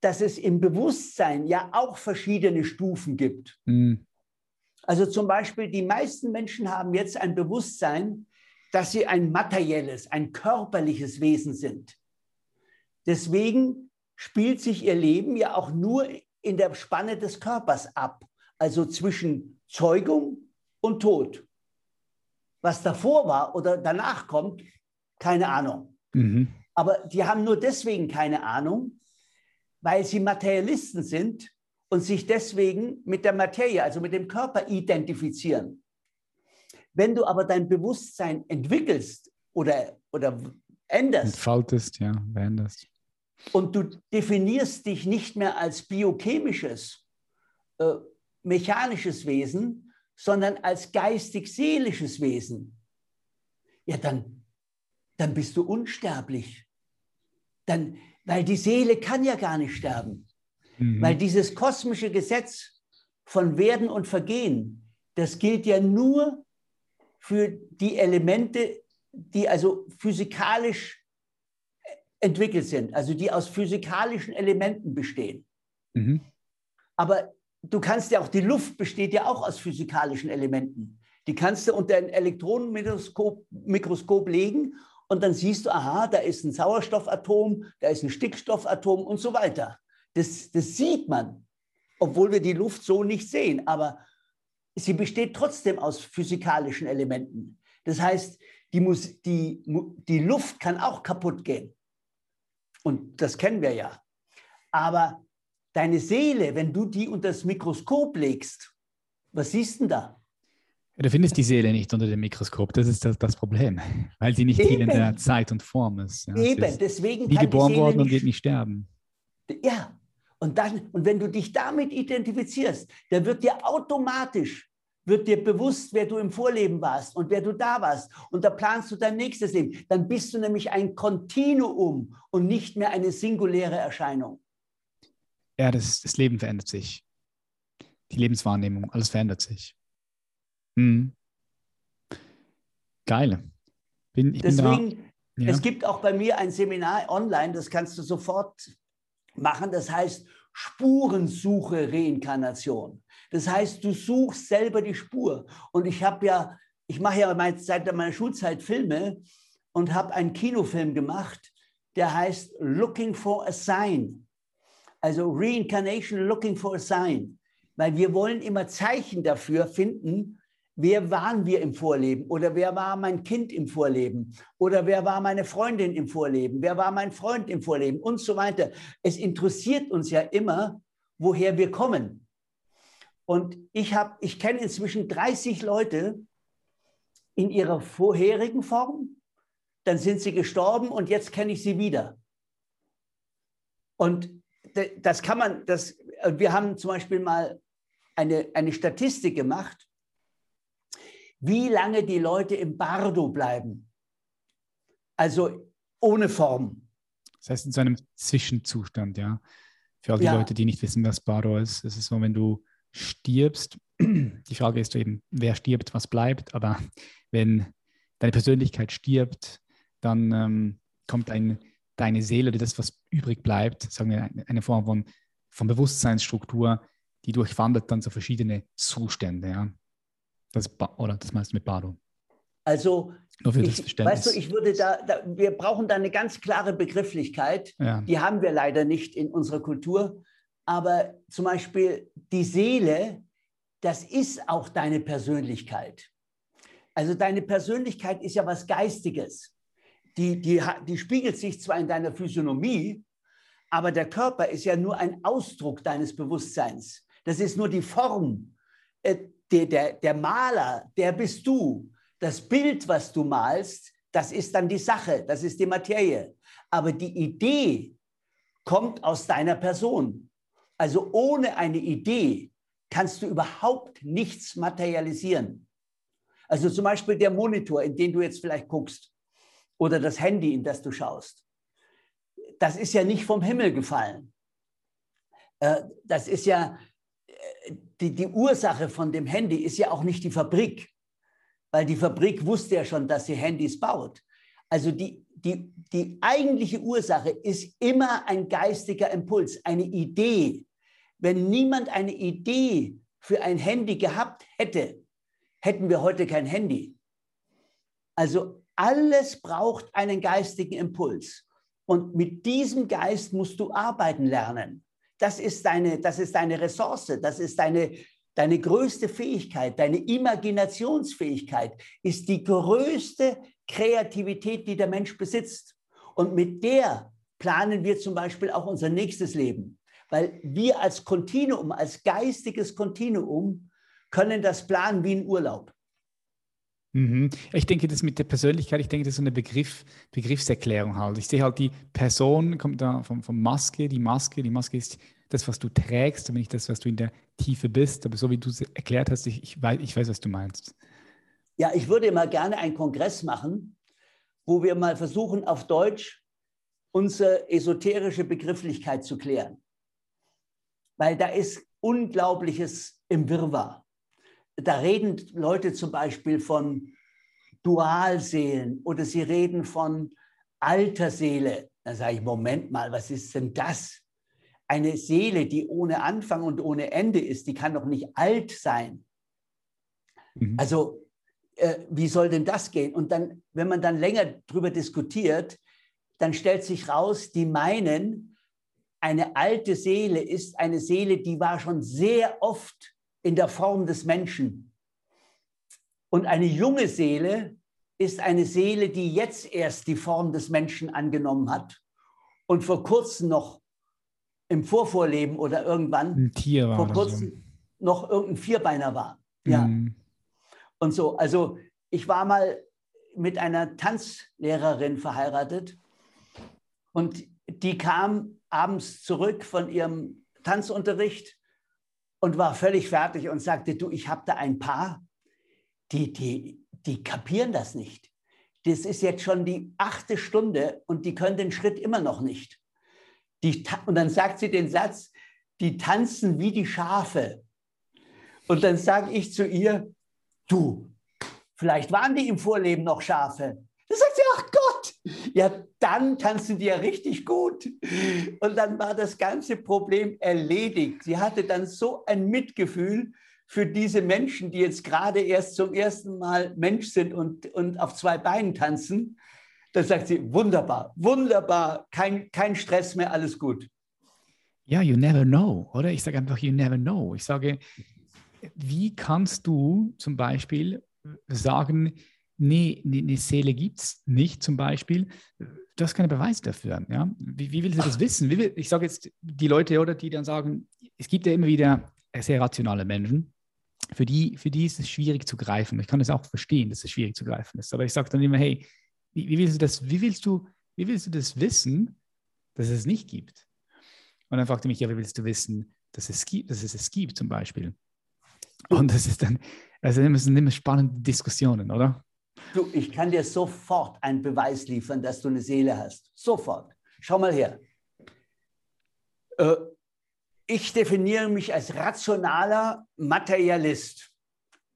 dass es im Bewusstsein ja auch verschiedene Stufen gibt. Mhm. Also zum Beispiel, die meisten Menschen haben jetzt ein Bewusstsein, dass sie ein materielles, ein körperliches Wesen sind. Deswegen spielt sich ihr Leben ja auch nur in der Spanne des Körpers ab, also zwischen Zeugung und Tod. Was davor war oder danach kommt, keine Ahnung. Mhm. Aber die haben nur deswegen keine Ahnung, weil sie Materialisten sind und sich deswegen mit der Materie, also mit dem Körper identifizieren. Wenn du aber dein Bewusstsein entwickelst oder, oder änderst, entfaltest, ja, veränderst. Und du definierst dich nicht mehr als biochemisches, äh, mechanisches Wesen, sondern als geistig-seelisches Wesen, ja, dann, dann bist du unsterblich. Dann, weil die Seele kann ja gar nicht sterben. Mhm. Weil dieses kosmische Gesetz von Werden und Vergehen, das gilt ja nur für die Elemente, die also physikalisch entwickelt sind, also die aus physikalischen Elementen bestehen. Mhm. Aber du kannst ja auch, die Luft besteht ja auch aus physikalischen Elementen. Die kannst du unter ein Elektronenmikroskop Mikroskop legen und dann siehst du, aha, da ist ein Sauerstoffatom, da ist ein Stickstoffatom und so weiter. Das, das sieht man, obwohl wir die Luft so nicht sehen. Aber sie besteht trotzdem aus physikalischen Elementen. Das heißt, die, Mus die, die Luft kann auch kaputt gehen. Und das kennen wir ja. Aber deine Seele, wenn du die unter das Mikroskop legst, was siehst du denn da? Du findest die Seele nicht unter dem Mikroskop, das ist das, das Problem, weil sie nicht Eben. in der Zeit und Form ist. Ja, Eben, ist deswegen die geboren die worden und geht nicht sterben. Ja, und, dann, und wenn du dich damit identifizierst, dann wird dir automatisch, wird dir bewusst, wer du im Vorleben warst und wer du da warst. Und da planst du dein nächstes Leben. Dann bist du nämlich ein Kontinuum und nicht mehr eine singuläre Erscheinung. Ja, das, das Leben verändert sich. Die Lebenswahrnehmung, alles verändert sich. Hm. Geil. Bin, Deswegen, da, ja. es gibt auch bei mir ein Seminar online, das kannst du sofort machen. Das heißt Spurensuche Reinkarnation. Das heißt, du suchst selber die Spur. Und ich habe ja, ich mache ja mein, seit meiner Schulzeit Filme und habe einen Kinofilm gemacht, der heißt Looking for a Sign. Also Reincarnation Looking for a Sign. Weil wir wollen immer Zeichen dafür finden, wer waren wir im Vorleben oder wer war mein Kind im Vorleben oder wer war meine Freundin im Vorleben, wer war mein Freund im Vorleben und so weiter. Es interessiert uns ja immer, woher wir kommen. Und ich ich kenne inzwischen 30 Leute in ihrer vorherigen Form, dann sind sie gestorben und jetzt kenne ich sie wieder. Und das kann man, das, wir haben zum Beispiel mal eine, eine Statistik gemacht wie lange die Leute im Bardo bleiben. Also ohne Form. Das heißt, in so einem Zwischenzustand, ja. Für all die Ja. Leute, die nicht wissen, was Bardo ist, es ist so, wenn du stirbst, die Frage ist eben, wer stirbt, was bleibt, aber wenn deine Persönlichkeit stirbt, dann ähm, kommt ein, deine Seele oder das, was übrig bleibt, sagen wir eine, eine Form von, von Bewusstseinsstruktur, die durchwandert dann so verschiedene Zustände, ja. Das, Ba- oder das meinst du mit Bardo? Also, ich, weißt du, ich würde da, da, wir brauchen da eine ganz klare Begrifflichkeit. ja. Die haben wir leider nicht in unserer Kultur. Aber zum Beispiel die Seele, das ist auch deine Persönlichkeit. Also deine Persönlichkeit ist ja was Geistiges. Die, die, die spiegelt sich zwar in deiner Physiognomie, aber der Körper ist ja nur ein Ausdruck deines Bewusstseins. Das ist nur die Form. Der, der, der Maler, der bist du. Das Bild, was du malst, das ist dann die Sache, das ist die Materie. Aber die Idee kommt aus deiner Person. Also ohne eine Idee kannst du überhaupt nichts materialisieren. Also zum Beispiel der Monitor, in den du jetzt vielleicht guckst, oder das Handy, in das du schaust. Das ist ja nicht vom Himmel gefallen. Äh, Das ist ja, die, die Ursache von dem Handy ist ja auch nicht die Fabrik, weil die Fabrik wusste ja schon, dass sie Handys baut. Also die, die, die eigentliche Ursache ist immer ein geistiger Impuls, eine Idee. Wenn niemand eine Idee für ein Handy gehabt hätte, hätten wir heute kein Handy. Also alles braucht einen geistigen Impuls. Und mit diesem Geist musst du arbeiten lernen. Das ist deine, das ist deine Ressource, das ist deine, deine größte Fähigkeit, deine Imaginationsfähigkeit ist die größte Kreativität, die der Mensch besitzt. Und mit der planen wir zum Beispiel auch unser nächstes Leben. Weil wir als Kontinuum, als geistiges Kontinuum, können das planen wie ein Urlaub. Mhm. Ich denke, das mit der Persönlichkeit, ich denke, das ist so eine Begriff, Begriffserklärung halt. Ich sehe halt die Person, kommt da vom, vom Maske, die Maske, die Maske ist das, was du trägst, aber nicht das, was du in der Tiefe bist. Aber so wie du es erklärt hast, ich, ich, weiß, ich weiß, was du meinst. Ja, ich würde mal gerne einen Kongress machen, wo wir mal versuchen, auf Deutsch unsere esoterische Begrifflichkeit zu klären. Weil da ist Unglaubliches im Wirrwarr. Da reden Leute zum Beispiel von Dualseelen oder sie reden von alter Seele. Da sage ich, Moment mal, was ist denn das? Eine Seele, die ohne Anfang und ohne Ende ist, die kann doch nicht alt sein. Mhm. Also äh, wie soll denn das gehen? Und dann, wenn man dann länger darüber diskutiert, dann stellt sich raus, die meinen, eine alte Seele ist eine Seele, die war schon sehr oft in der Form des Menschen. Und eine junge Seele ist eine Seele, die jetzt erst die Form des Menschen angenommen hat und vor kurzem noch im Vorvorleben oder irgendwann Ein Tier war vor kurzem noch irgendein Vierbeiner war. so. Ja Mhm. und so. Also ich war mal mit einer Tanzlehrerin verheiratet und die kam abends zurück von ihrem Tanzunterricht und war völlig fertig und sagte, du, ich habe da ein Paar, die, die, die kapieren das nicht. Das ist jetzt schon die achte Stunde und die können den Schritt immer noch nicht. Die, und dann sagt sie den Satz, die tanzen wie die Schafe. Und dann sage ich zu ihr, du, vielleicht waren die im Vorleben noch Schafe. Da sagt sie, ach ja, dann tanzen die ja richtig gut. Und dann war das ganze Problem erledigt. Sie hatte dann so ein Mitgefühl für diese Menschen, die jetzt gerade erst zum ersten Mal Mensch sind und, und auf zwei Beinen tanzen. Da sagt sie, wunderbar, wunderbar, kein, kein Stress mehr, alles gut. Ja, you never know, oder? Ich sage einfach, you never know. Ich sage, wie kannst du zum Beispiel sagen, nee, nee eine Seele gibt es nicht zum Beispiel? Du hast keinen Beweis dafür. Ja? Wie, wie willst du das wissen? Will, ich sage jetzt die Leute, oder die dann sagen, es gibt ja immer wieder sehr rationale Menschen, für die, für die ist es schwierig zu greifen. Ich kann es auch verstehen, dass es schwierig zu greifen ist. Aber ich sage dann immer, hey, wie, wie, willst du das, wie willst du, wie willst du das wissen, dass es nicht gibt? Und dann fragte mich, ja, wie willst du wissen, dass es gibt, dass es es gibt zum Beispiel? Und das ist dann, also das sind immer spannende Diskussionen, oder? Du, ich kann dir sofort einen Beweis liefern, dass du eine Seele hast. Sofort. Schau mal her. Äh, ich definiere mich als rationaler Materialist,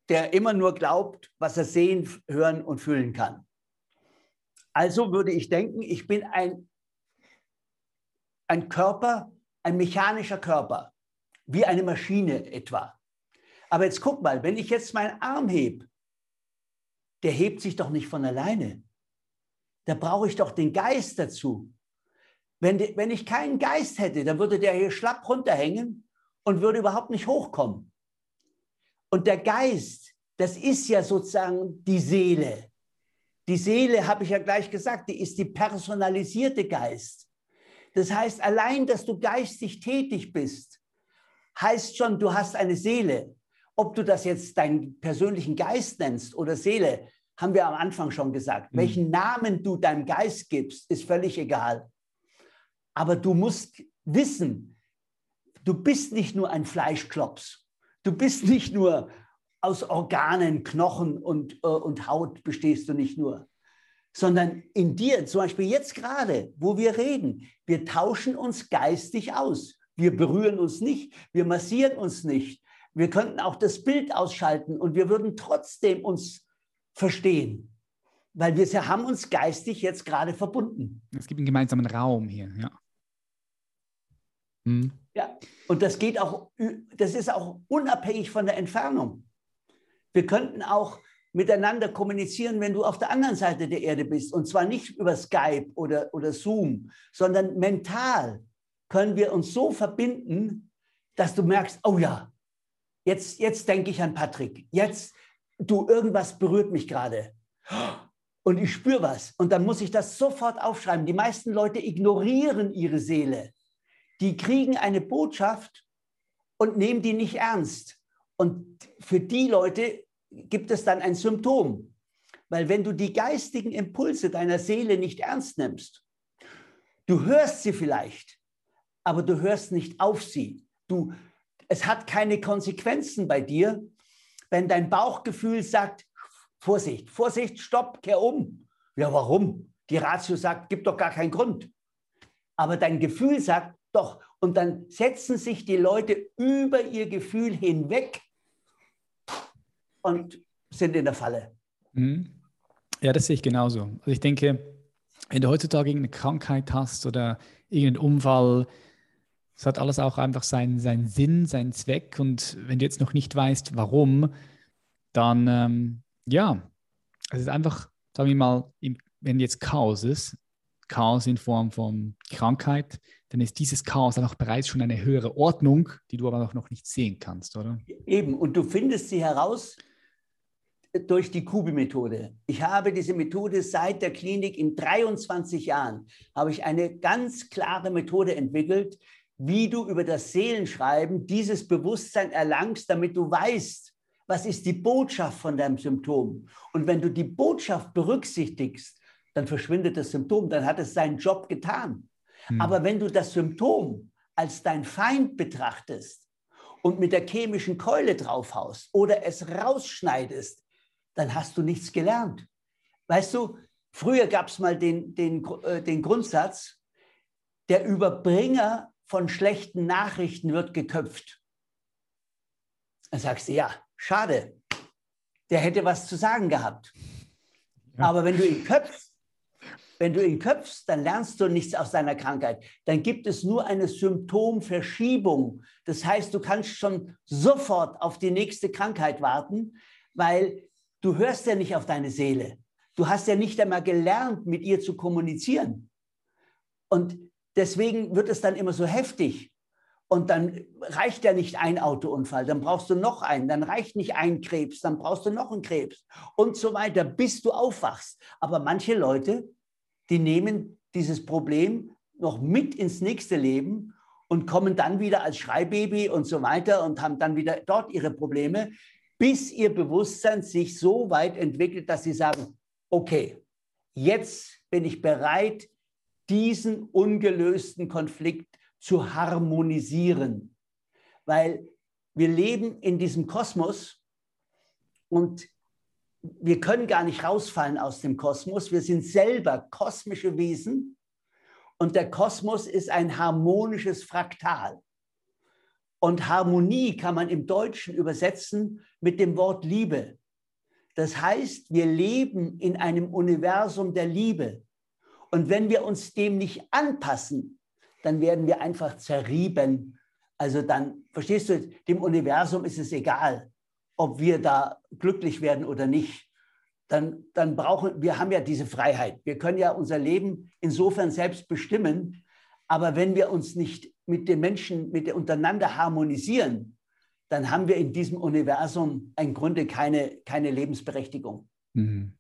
der immer nur glaubt, was er sehen, hören und fühlen kann. Also würde ich denken, ich bin ein, ein Körper, ein mechanischer Körper, wie eine Maschine etwa. Aber jetzt guck mal, wenn ich jetzt meinen Arm hebe, der hebt sich doch nicht von alleine. Da brauche ich doch den Geist dazu. Wenn, wenn ich keinen Geist hätte, dann würde der hier schlapp runterhängen und würde überhaupt nicht hochkommen. Und der Geist, das ist ja sozusagen die Seele. Die Seele, habe ich ja gleich gesagt, die ist die personalisierte Geist. Das heißt, allein, dass du geistig tätig bist, heißt schon, du hast eine Seele. Ob du das jetzt deinen persönlichen Geist nennst oder Seele, haben wir am Anfang schon gesagt. Mhm. Welchen Namen du deinem Geist gibst, ist völlig egal. Aber du musst wissen, du bist nicht nur ein Fleischklops. Du bist nicht nur aus Organen, Knochen und, äh, und Haut bestehst du nicht nur, sondern in dir, zum Beispiel jetzt gerade, wo wir reden, wir tauschen uns geistig aus. Wir berühren uns nicht, wir massieren uns nicht. Wir könnten auch das Bild ausschalten und wir würden trotzdem uns verstehen, weil wir haben uns geistig jetzt gerade verbunden. Es gibt einen gemeinsamen Raum hier, ja. Hm. Ja, und das geht auch, das ist auch unabhängig von der Entfernung. Wir könnten auch miteinander kommunizieren, wenn du auf der anderen Seite der Erde bist. Und zwar nicht über Skype oder, oder Zoom, sondern mental können wir uns so verbinden, dass du merkst, oh ja, jetzt, jetzt denke ich an Patrick. Jetzt, du, irgendwas berührt mich gerade. Und ich spüre was. Und dann muss ich das sofort aufschreiben. Die meisten Leute ignorieren ihre Seele. Die kriegen eine Botschaft und nehmen die nicht ernst. Und für die Leute gibt es dann ein Symptom. Weil wenn du die geistigen Impulse deiner Seele nicht ernst nimmst, du hörst sie vielleicht, aber du hörst nicht auf sie. Du, es hat keine Konsequenzen bei dir, wenn dein Bauchgefühl sagt, Vorsicht, Vorsicht, stopp, kehr um. Ja, warum? Die Ratio sagt, gibt doch gar keinen Grund. Aber dein Gefühl sagt, doch. Und dann setzen sich die Leute über ihr Gefühl hinweg und sind in der Falle. Mhm. Ja, das sehe ich genauso. Also ich denke, wenn du heutzutage irgendeine Krankheit hast oder irgendeinen Unfall, es hat alles auch einfach seinen, seinen Sinn, seinen Zweck. Und wenn du jetzt noch nicht weißt, warum, dann ähm, ja, es ist einfach, sagen wir mal, wenn jetzt Chaos ist, Chaos in Form von Krankheit, dann ist dieses Chaos einfach bereits schon eine höhere Ordnung, die du aber auch noch nicht sehen kannst, oder? Eben, und du findest sie heraus durch die Kubi-Methode. Ich habe diese Methode seit der Klinik in 23 Jahren, habe ich eine ganz klare Methode entwickelt, wie du über das Seelenschreiben dieses Bewusstsein erlangst, damit du weißt, was ist die Botschaft von deinem Symptom. Und wenn du die Botschaft berücksichtigst, dann verschwindet das Symptom, dann hat es seinen Job getan. Hm. Aber wenn du das Symptom als dein Feind betrachtest und mit der chemischen Keule draufhaust oder es rausschneidest, dann hast du nichts gelernt. Weißt du, früher gab es mal den, den, äh, den Grundsatz, der Überbringer von schlechten Nachrichten wird geköpft. Dann sagst du, ja, schade, der hätte was zu sagen gehabt. Ja. Aber wenn du ihn köpfst, wenn du ihn köpfst, dann lernst du nichts aus deiner Krankheit. Dann gibt es nur eine Symptomverschiebung. Das heißt, du kannst schon sofort auf die nächste Krankheit warten, weil Du hörst ja nicht auf deine Seele. Du hast ja nicht einmal gelernt, mit ihr zu kommunizieren. Und deswegen wird es dann immer so heftig. Und dann reicht ja nicht ein Autounfall, dann brauchst du noch einen, dann reicht nicht ein Krebs, dann brauchst du noch einen Krebs und so weiter, bis du aufwachst. Aber manche Leute, die nehmen dieses Problem noch mit ins nächste Leben und kommen dann wieder als Schreibaby und so weiter und haben dann wieder dort ihre Probleme bis ihr Bewusstsein sich so weit entwickelt, dass sie sagen, okay, jetzt bin ich bereit, diesen ungelösten Konflikt zu harmonisieren. Weil wir leben in diesem Kosmos und wir können gar nicht rausfallen aus dem Kosmos. Wir sind selber kosmische Wesen und der Kosmos ist ein harmonisches Fraktal. Und Harmonie kann man im Deutschen übersetzen mit dem Wort Liebe. Das heißt, wir leben in einem Universum der Liebe. Und wenn wir uns dem nicht anpassen, dann werden wir einfach zerrieben. Also dann, verstehst du, dem Universum ist es egal, ob wir da glücklich werden oder nicht. Dann, dann brauchen wir haben ja diese Freiheit. Wir können ja unser Leben insofern selbst bestimmen. Aber wenn wir uns nicht mit den Menschen, mit der untereinander harmonisieren, dann haben wir in diesem Universum im Grunde keine, keine Lebensberechtigung. Mhm.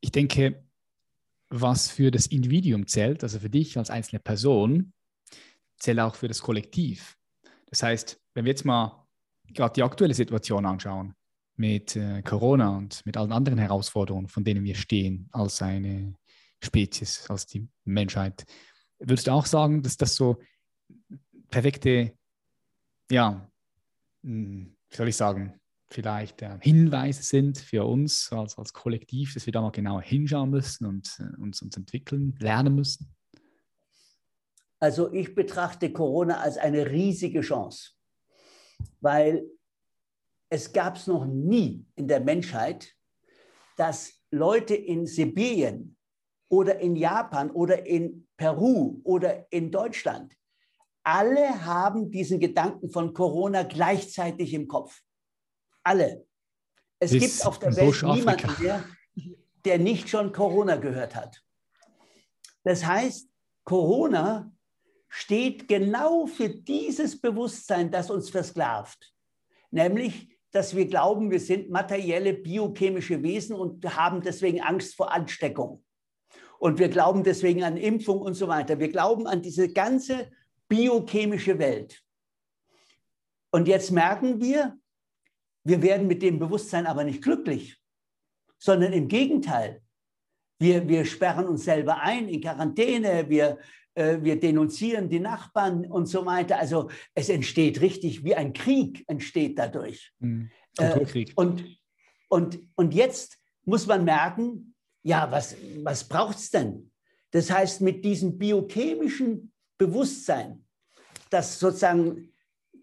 Ich denke, was für das Individuum zählt, also für dich als einzelne Person, zählt auch für das Kollektiv. Das heißt, wenn wir jetzt mal gerade die aktuelle Situation anschauen mit äh, Corona und mit allen anderen Herausforderungen, von denen wir stehen als eine Spezies, als die Menschheit, würdest du auch sagen, dass das so perfekte, ja, hm, wie soll ich sagen, vielleicht äh, Hinweise sind für uns als, als Kollektiv, dass wir da mal genauer hinschauen müssen und äh, uns, uns entwickeln, lernen müssen? Also ich betrachte Corona als eine riesige Chance, weil es gab es noch nie in der Menschheit, dass Leute in Sibirien oder in Japan oder in Peru oder in Deutschland alle haben diesen Gedanken von Corona gleichzeitig im Kopf. Alle. Es Bis gibt auf der Welt niemanden, der, der nicht schon Corona gehört hat. Das heißt, Corona steht genau für dieses Bewusstsein, das uns versklavt. Nämlich, dass wir glauben, wir sind materielle biochemische Wesen und haben deswegen Angst vor Ansteckung. Und wir glauben deswegen an Impfung und so weiter. Wir glauben an diese ganze biochemische Welt. Und jetzt merken wir, wir werden mit dem Bewusstsein aber nicht glücklich, sondern im Gegenteil. Wir, wir sperren uns selber ein in Quarantäne, wir, äh, wir denunzieren die Nachbarn und so weiter. Also es entsteht richtig wie ein Krieg entsteht dadurch. Mhm. Äh, und, und, und jetzt muss man merken, ja, was, was braucht es denn? Das heißt, mit diesem biochemischen Bewusstsein, das sozusagen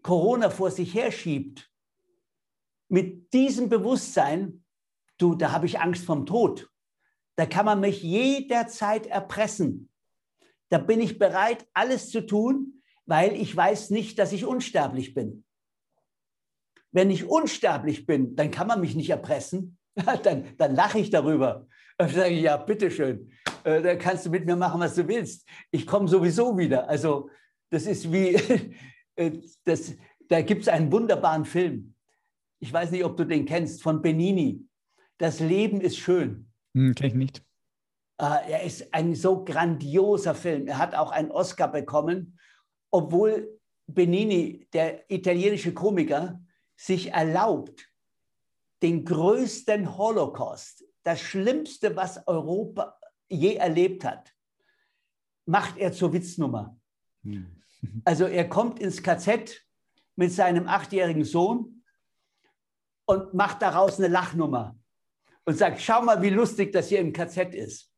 Corona vor sich herschiebt, mit diesem Bewusstsein, du, da habe ich Angst vom Tod. Da kann man mich jederzeit erpressen. Da bin ich bereit, alles zu tun, weil ich weiß nicht, dass ich unsterblich bin. Wenn ich unsterblich bin, dann kann man mich nicht erpressen. dann, dann lache ich darüber. Dann sage ich, ja, bitteschön, äh, da kannst du mit mir machen, was du willst. Ich komme sowieso wieder. Also das ist wie, äh, das, da gibt es einen wunderbaren Film. Ich weiß nicht, ob du den kennst, von Benini. Das Leben ist schön. Hm, Kenne ich nicht. Äh, er ist ein so grandioser Film. Er hat auch einen Oscar bekommen, obwohl Benini, der italienische Komiker, sich erlaubt, den größten Holocaust, das Schlimmste, was Europa je erlebt hat, macht er zur Witznummer. Hm. Also er kommt ins KZ mit seinem achtjährigen Sohn und macht daraus eine Lachnummer und sagt, schau mal, wie lustig das hier im KZ ist.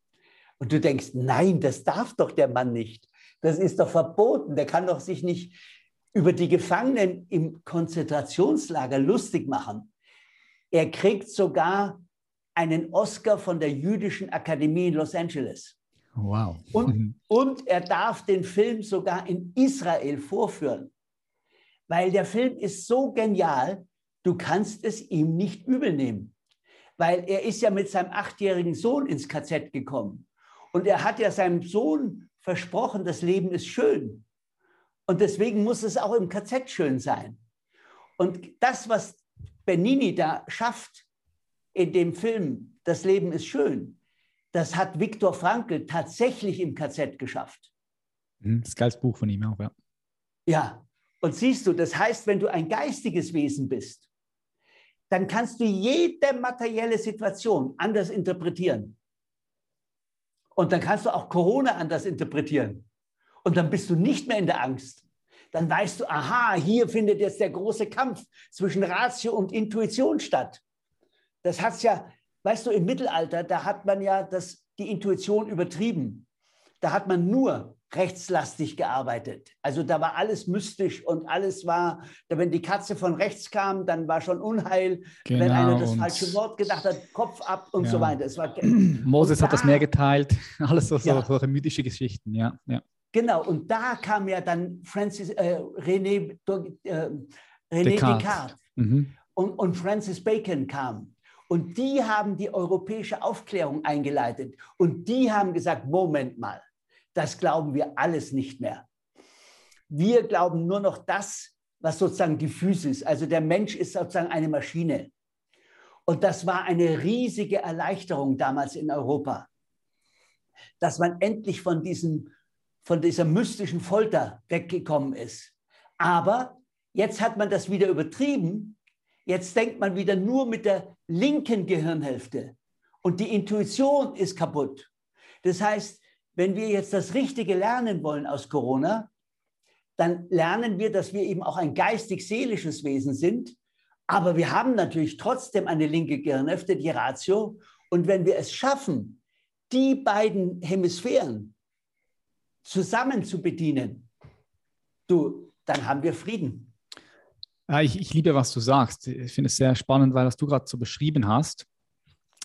Und du denkst, nein, das darf doch der Mann nicht. Das ist doch verboten. Der kann doch sich nicht über die Gefangenen im Konzentrationslager lustig machen. Er kriegt sogar einen Oscar von der Jüdischen Akademie in Los Angeles. Wow. Und, und er darf den Film sogar in Israel vorführen, weil der Film ist so genial, du kannst es ihm nicht übel nehmen, weil er ist ja mit seinem achtjährigen Sohn ins KZ gekommen und er hat ja seinem Sohn versprochen, das Leben ist schön und deswegen muss es auch im KZ schön sein. Und das, was Benini da schafft in dem Film Das Leben ist schön, das hat Viktor Frankl tatsächlich im KZ geschafft. Mhm, das geilste Buch von ihm auch, ja. Ja, und siehst du, das heißt, wenn du ein geistiges Wesen bist, dann kannst du jede materielle Situation anders interpretieren. Und dann kannst du auch Corona anders interpretieren. Und dann bist du nicht mehr in der Angst. dann weißt du, aha, hier findet jetzt der große Kampf zwischen Ratio und Intuition statt. Das hat es ja, weißt du, im Mittelalter, da hat man ja das, die Intuition übertrieben. Da hat man nur rechtslastig gearbeitet. Also da war alles mystisch und alles war, wenn die Katze von rechts kam, dann war schon Unheil. Genau, wenn einer das falsche Wort gedacht hat, Kopf ab und ja. so weiter. Es war, Moses hat das Meer geteilt, alles so, ja. so mythische Geschichten, ja. ja. Genau, und da kam ja dann Francis, äh, René, äh, René Descartes, Descartes. Mhm. Und, und Francis Bacon kam. Und die haben die europäische Aufklärung eingeleitet. Und die haben gesagt, Moment mal, das glauben wir alles nicht mehr. Wir glauben nur noch das, was sozusagen diffus ist. Also der Mensch ist sozusagen eine Maschine. Und das war eine riesige Erleichterung damals in Europa, dass man endlich von, diesem, von dieser mystischen Folter weggekommen ist. Aber jetzt hat man das wieder übertrieben. Jetzt denkt man wieder nur mit der linken Gehirnhälfte. Und die Intuition ist kaputt. Das heißt, wenn wir jetzt das Richtige lernen wollen aus Corona, dann lernen wir, dass wir eben auch ein geistig-seelisches Wesen sind. Aber wir haben natürlich trotzdem eine linke Gehirnhälfte, die Ratio. Und wenn wir es schaffen, die beiden Hemisphären zusammen zu bedienen, du, dann haben wir Frieden. Ich, ich liebe, was du sagst. Ich finde es sehr spannend, weil was du gerade so beschrieben hast,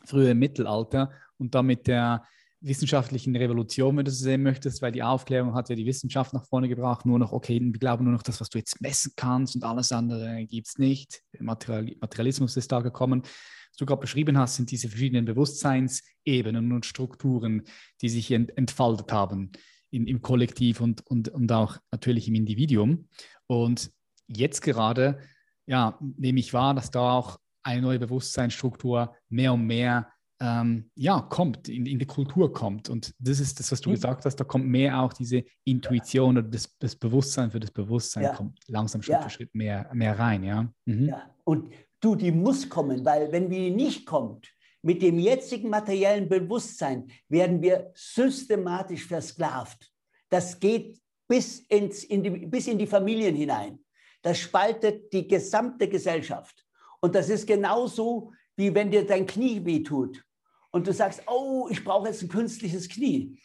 früher im Mittelalter und damit der wissenschaftlichen Revolution, wenn du so sehen möchtest, weil die Aufklärung hat ja die Wissenschaft nach vorne gebracht, nur noch, okay, wir glauben nur noch das, was du jetzt messen kannst und alles andere gibt es nicht. Material, Materialismus ist da gekommen. Was du gerade beschrieben hast, sind diese verschiedenen Bewusstseinsebenen und Strukturen, die sich ent, entfaltet haben in, im Kollektiv und, und, und auch natürlich im Individuum. Und jetzt gerade, ja, nehme ich wahr, dass da auch eine neue Bewusstseinsstruktur mehr und mehr ähm, ja, kommt, in, in, die Kultur kommt. Und das ist das, was du mhm. gesagt hast, da kommt mehr auch diese Intuition oder das, das Bewusstsein für das Bewusstsein ja. kommt langsam Schritt ja. für Schritt mehr, mehr rein, ja. Mhm. ja. Und du, die muss kommen, weil wenn die nicht kommt, mit dem jetzigen materiellen Bewusstsein werden wir systematisch versklavt. Das geht bis, ins, in die, bis in die Familien hinein. Das spaltet die gesamte Gesellschaft. Und das ist genauso, wie wenn dir dein Knie wehtut und du sagst, oh, ich brauche jetzt ein künstliches Knie.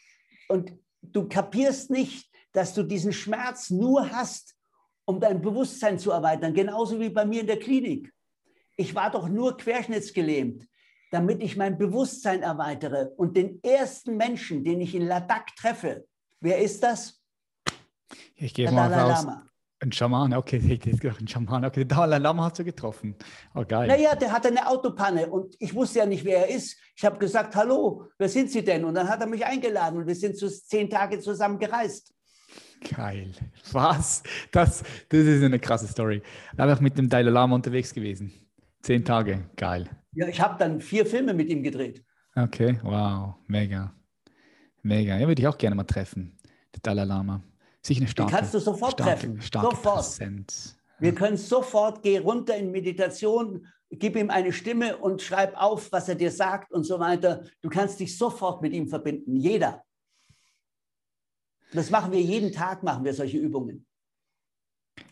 Und du kapierst nicht, dass du diesen Schmerz nur hast, um dein Bewusstsein zu erweitern, genauso wie bei mir in der Klinik. Ich war doch nur querschnittsgelähmt, damit ich mein Bewusstsein erweitere. Und den ersten Menschen, den ich in Ladakh treffe, wer ist das? Ich gehe mal raus. Lama. Ein Schaman, okay, ich hätte gedacht, ein Schaman, okay, den Dalai Lama hast du getroffen. Oh, geil. Naja, der hatte eine Autopanne und ich wusste ja nicht, wer er ist. Ich habe gesagt, hallo, wer sind Sie denn? Und dann hat er mich eingeladen und wir sind zu zehn Tage zusammen gereist. Geil. Was? Das, das ist eine krasse Story. Einfach mit dem Dalai Lama unterwegs gewesen. Zehn Tage, geil. Ja, ich habe dann vier Filme mit ihm gedreht. Okay, wow, mega. Mega. Ja, würde ich auch gerne mal treffen, der Dalai Lama sich eine starke, Den kannst du sofort starke, treffen. Starke sofort. Präsenz. Wir können sofort, geh runter in Meditation, gib ihm eine Stimme und schreib auf, was er dir sagt und so weiter. Du kannst dich sofort mit ihm verbinden, jeder. Das machen wir jeden Tag, machen wir solche Übungen.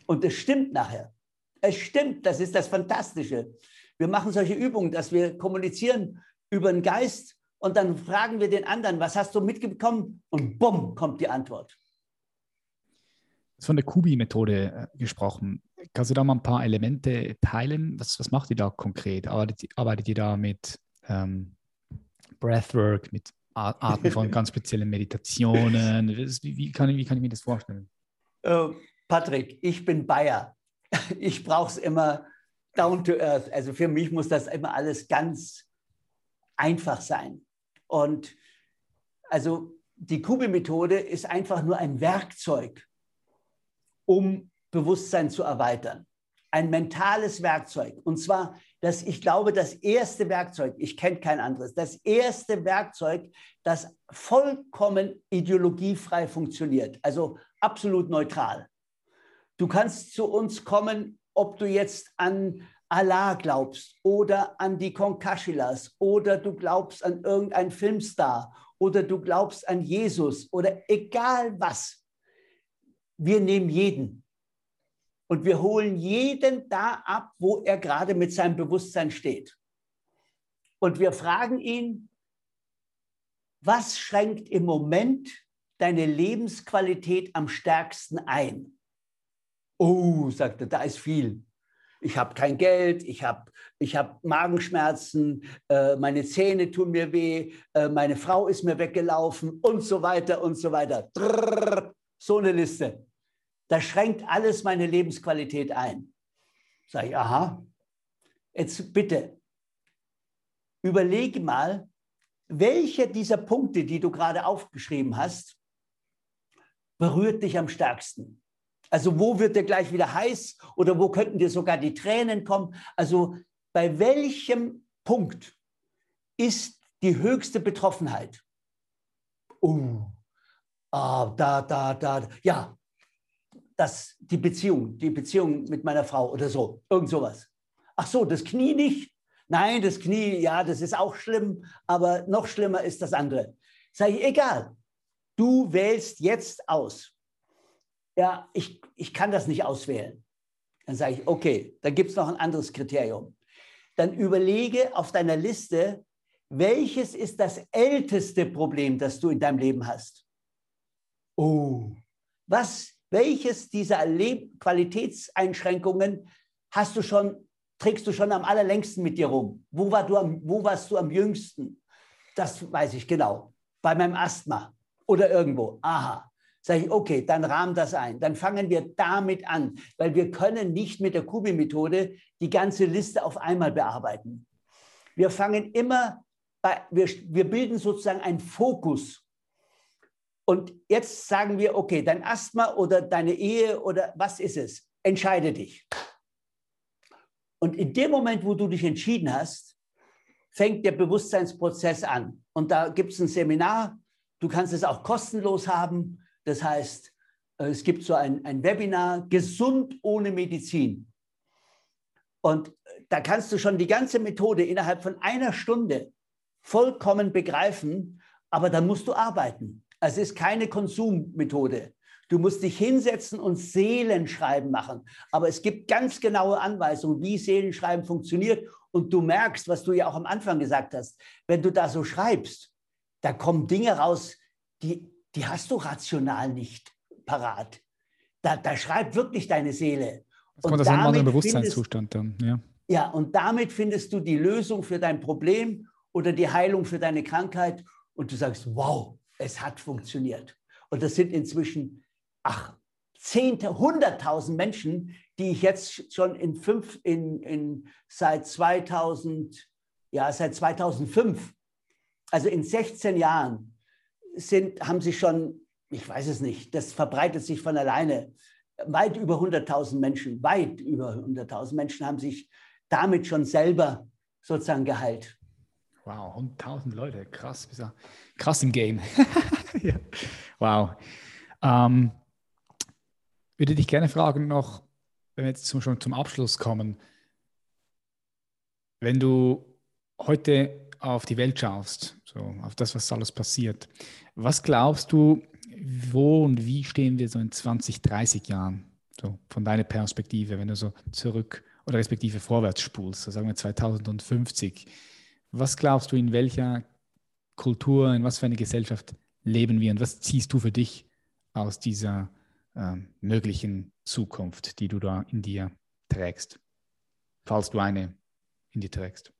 Und es stimmt nachher. Es stimmt, das ist das Fantastische. Wir machen solche Übungen, dass wir kommunizieren über den Geist und dann fragen wir den anderen, was hast du mitbekommen? Und bumm, kommt die Antwort von der Kubi-Methode äh, gesprochen. Kannst du da mal ein paar Elemente teilen? Was, was macht ihr da konkret? Arbeitet, arbeitet ihr da mit ähm, Breathwork, mit Arten von ganz speziellen Meditationen? Wie, wie, kann, wie kann ich mir das vorstellen? Uh, Patrick, ich bin Bayer. Ich brauche es immer down to earth. Also für mich muss das immer alles ganz einfach sein. Und also die Kubi-Methode ist einfach nur ein Werkzeug, um Bewusstsein zu erweitern. Ein mentales Werkzeug. Und zwar, das, ich glaube, das erste Werkzeug, ich kenne kein anderes, das erste Werkzeug, das vollkommen ideologiefrei funktioniert, also absolut neutral. Du kannst zu uns kommen, ob du jetzt an Allah glaubst oder an die Konkashilas oder du glaubst an irgendeinen Filmstar oder du glaubst an Jesus oder egal was wir nehmen jeden. Und wir holen jeden da ab, wo er gerade mit seinem Bewusstsein steht. Und wir fragen ihn, was schränkt im Moment deine Lebensqualität am stärksten ein? Oh, sagt er, da ist viel. Ich habe kein Geld, ich habe ich hab Magenschmerzen, äh, meine Zähne tun mir weh, äh, meine Frau ist mir weggelaufen und so weiter und so weiter. Drrr, so eine Liste. Das schränkt alles meine Lebensqualität ein. Sag ich, aha. Jetzt bitte, überlege mal, welcher dieser Punkte, die du gerade aufgeschrieben hast, berührt dich am stärksten? Also wo wird dir gleich wieder heiß oder wo könnten dir sogar die Tränen kommen? Also bei welchem Punkt ist die höchste Betroffenheit? Oh, ah, da, da, da, ja, das, die Beziehung, die Beziehung mit meiner Frau oder so, irgend sowas. Ach so, das Knie nicht? Nein, das Knie, ja, das ist auch schlimm, aber noch schlimmer ist das andere. Sag ich, egal, du wählst jetzt aus. Ja, ich, ich kann das nicht auswählen. Dann sage ich, okay, dann gibt es noch ein anderes Kriterium. Dann überlege auf deiner Liste, welches ist das älteste Problem, das du in deinem Leben hast? Oh, was, welches dieser Leb Qualitätseinschränkungen hast du schon trägst du schon am allerlängsten mit dir rum? Wo, war du am, wo warst du am jüngsten? Das weiß ich genau. Bei meinem Asthma oder irgendwo. Aha. Sage ich, okay, dann rahmen das ein. Dann fangen wir damit an, weil wir können nicht mit der Kubi-Methode die ganze Liste auf einmal bearbeiten. Wir fangen immer bei, wir, wir bilden sozusagen einen Fokus. Und jetzt sagen wir, okay, dein Asthma oder deine Ehe oder was ist es? Entscheide dich. Und in dem Moment, wo du dich entschieden hast, fängt der Bewusstseinsprozess an. Und da gibt es ein Seminar, du kannst es auch kostenlos haben. Das heißt, äh, es gibt so ein, ein Webinar, Gesund ohne Medizin. Und da kannst du schon die ganze Methode innerhalb von einer Stunde vollkommen begreifen, aber dann musst du arbeiten. Es ist keine Konsummethode. Du musst dich hinsetzen und Seelenschreiben machen. Aber es gibt ganz genaue Anweisungen, wie Seelenschreiben funktioniert. Und du merkst, was du ja auch am Anfang gesagt hast, wenn du da so schreibst, da kommen Dinge raus, die, die hast du rational nicht parat. Da, da schreibt wirklich deine Seele. Das kommt aus einem anderen Bewusstseinszustand dann, ja. Ja, und damit findest du die Lösung für dein Problem oder die Heilung für deine Krankheit. Und du sagst, wow, es hat funktioniert. Und das sind inzwischen ach, Zehnte, hunderttausend Menschen, die ich jetzt schon in fünf, in, in, seit 2000, ja, seit 2005, also in 16 Jahren, sind, haben sich schon, ich weiß es nicht, das verbreitet sich von alleine, weit über 100.000 Menschen, weit über 100.000 Menschen haben sich damit schon selber sozusagen geheilt. Wow, 100.000 Leute, krass, krass im Game. ja. Wow. Ähm, würde dich gerne fragen noch, wenn wir jetzt zum, schon zum Abschluss kommen, wenn du heute auf die Welt schaust, so auf das, was alles passiert, was glaubst du, wo und wie stehen wir so in 20, 30 Jahren, so von deiner Perspektive, wenn du so zurück oder respektive vorwärts spulst, so sagen wir 2050, was glaubst du, in welcher Kultur, in was für eine Gesellschaft leben wir und was ziehst du für dich aus dieser äh, möglichen Zukunft, die du da in dir trägst, falls du eine in dir trägst?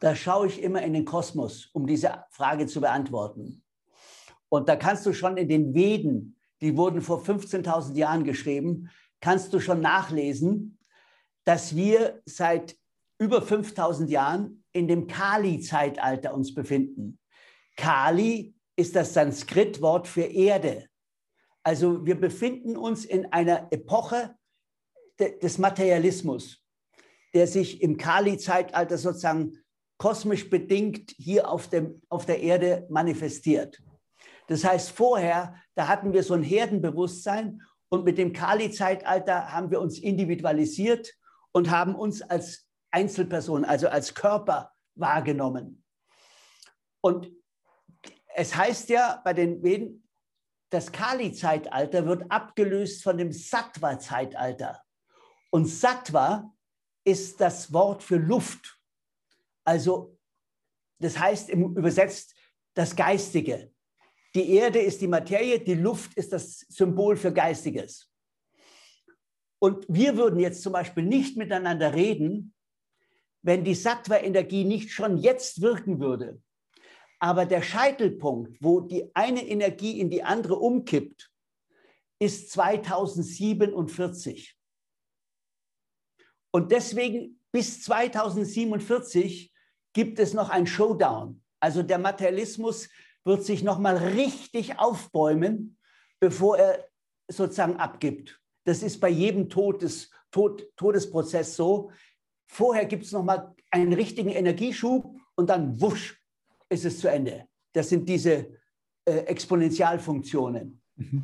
Da schaue ich immer in den Kosmos, um diese Frage zu beantworten. Und da kannst du schon in den Veden, die wurden vor 15.000 Jahren geschrieben, kannst du schon nachlesen, dass wir seit über 5000 Jahren in dem Kali-Zeitalter uns befinden. Kali ist das Sanskrit-Wort für Erde. Also wir befinden uns in einer Epoche de, des Materialismus, der sich im Kali-Zeitalter sozusagen kosmisch bedingt hier auf, dem, auf der Erde manifestiert. Das heißt, vorher, da hatten wir so ein Herdenbewusstsein und mit dem Kali-Zeitalter haben wir uns individualisiert und haben uns als Einzelperson, also als Körper wahrgenommen. Und es heißt ja bei den Veden, das Kali-Zeitalter wird abgelöst von dem Sattva-Zeitalter. Und Sattva ist das Wort für Luft. Also, das heißt im übersetzt das Geistige. Die Erde ist die Materie, die Luft ist das Symbol für Geistiges. Und wir würden jetzt zum Beispiel nicht miteinander reden, wenn die Sattva-Energie nicht schon jetzt wirken würde. Aber der Scheitelpunkt, wo die eine Energie in die andere umkippt, ist 2047. Und deswegen bis 2047 gibt es noch ein Showdown. Also der Materialismus wird sich noch mal richtig aufbäumen, bevor er sozusagen abgibt. Das ist bei jedem Todes, Tod, Todesprozess so. Vorher gibt es noch mal einen richtigen Energieschub und dann wusch ist es zu Ende. Das sind diese äh, Exponentialfunktionen. Mhm.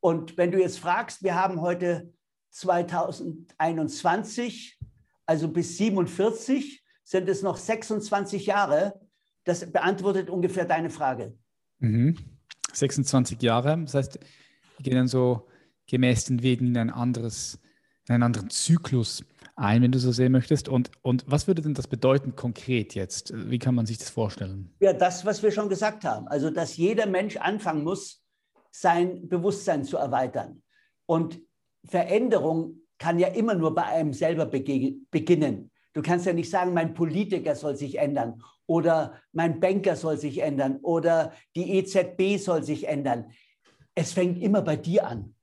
Und wenn du jetzt fragst, wir haben heute 2021, also bis 47 sind es noch 26 Jahre. Das beantwortet ungefähr deine Frage. Mhm. 26 Jahre, das heißt, wir gehen dann so gemäß den Wegen in ein anderes, in einen anderen Zyklus ein, wenn du so sehen möchtest. Und, und was würde denn das bedeuten konkret jetzt? Wie kann man sich das vorstellen? Ja, das, was wir schon gesagt haben. Also, dass jeder Mensch anfangen muss, sein Bewusstsein zu erweitern. Und Veränderung kann ja immer nur bei einem selber beginnen. Du kannst ja nicht sagen, mein Politiker soll sich ändern oder mein Banker soll sich ändern oder die EZB soll sich ändern. Es fängt immer bei dir an.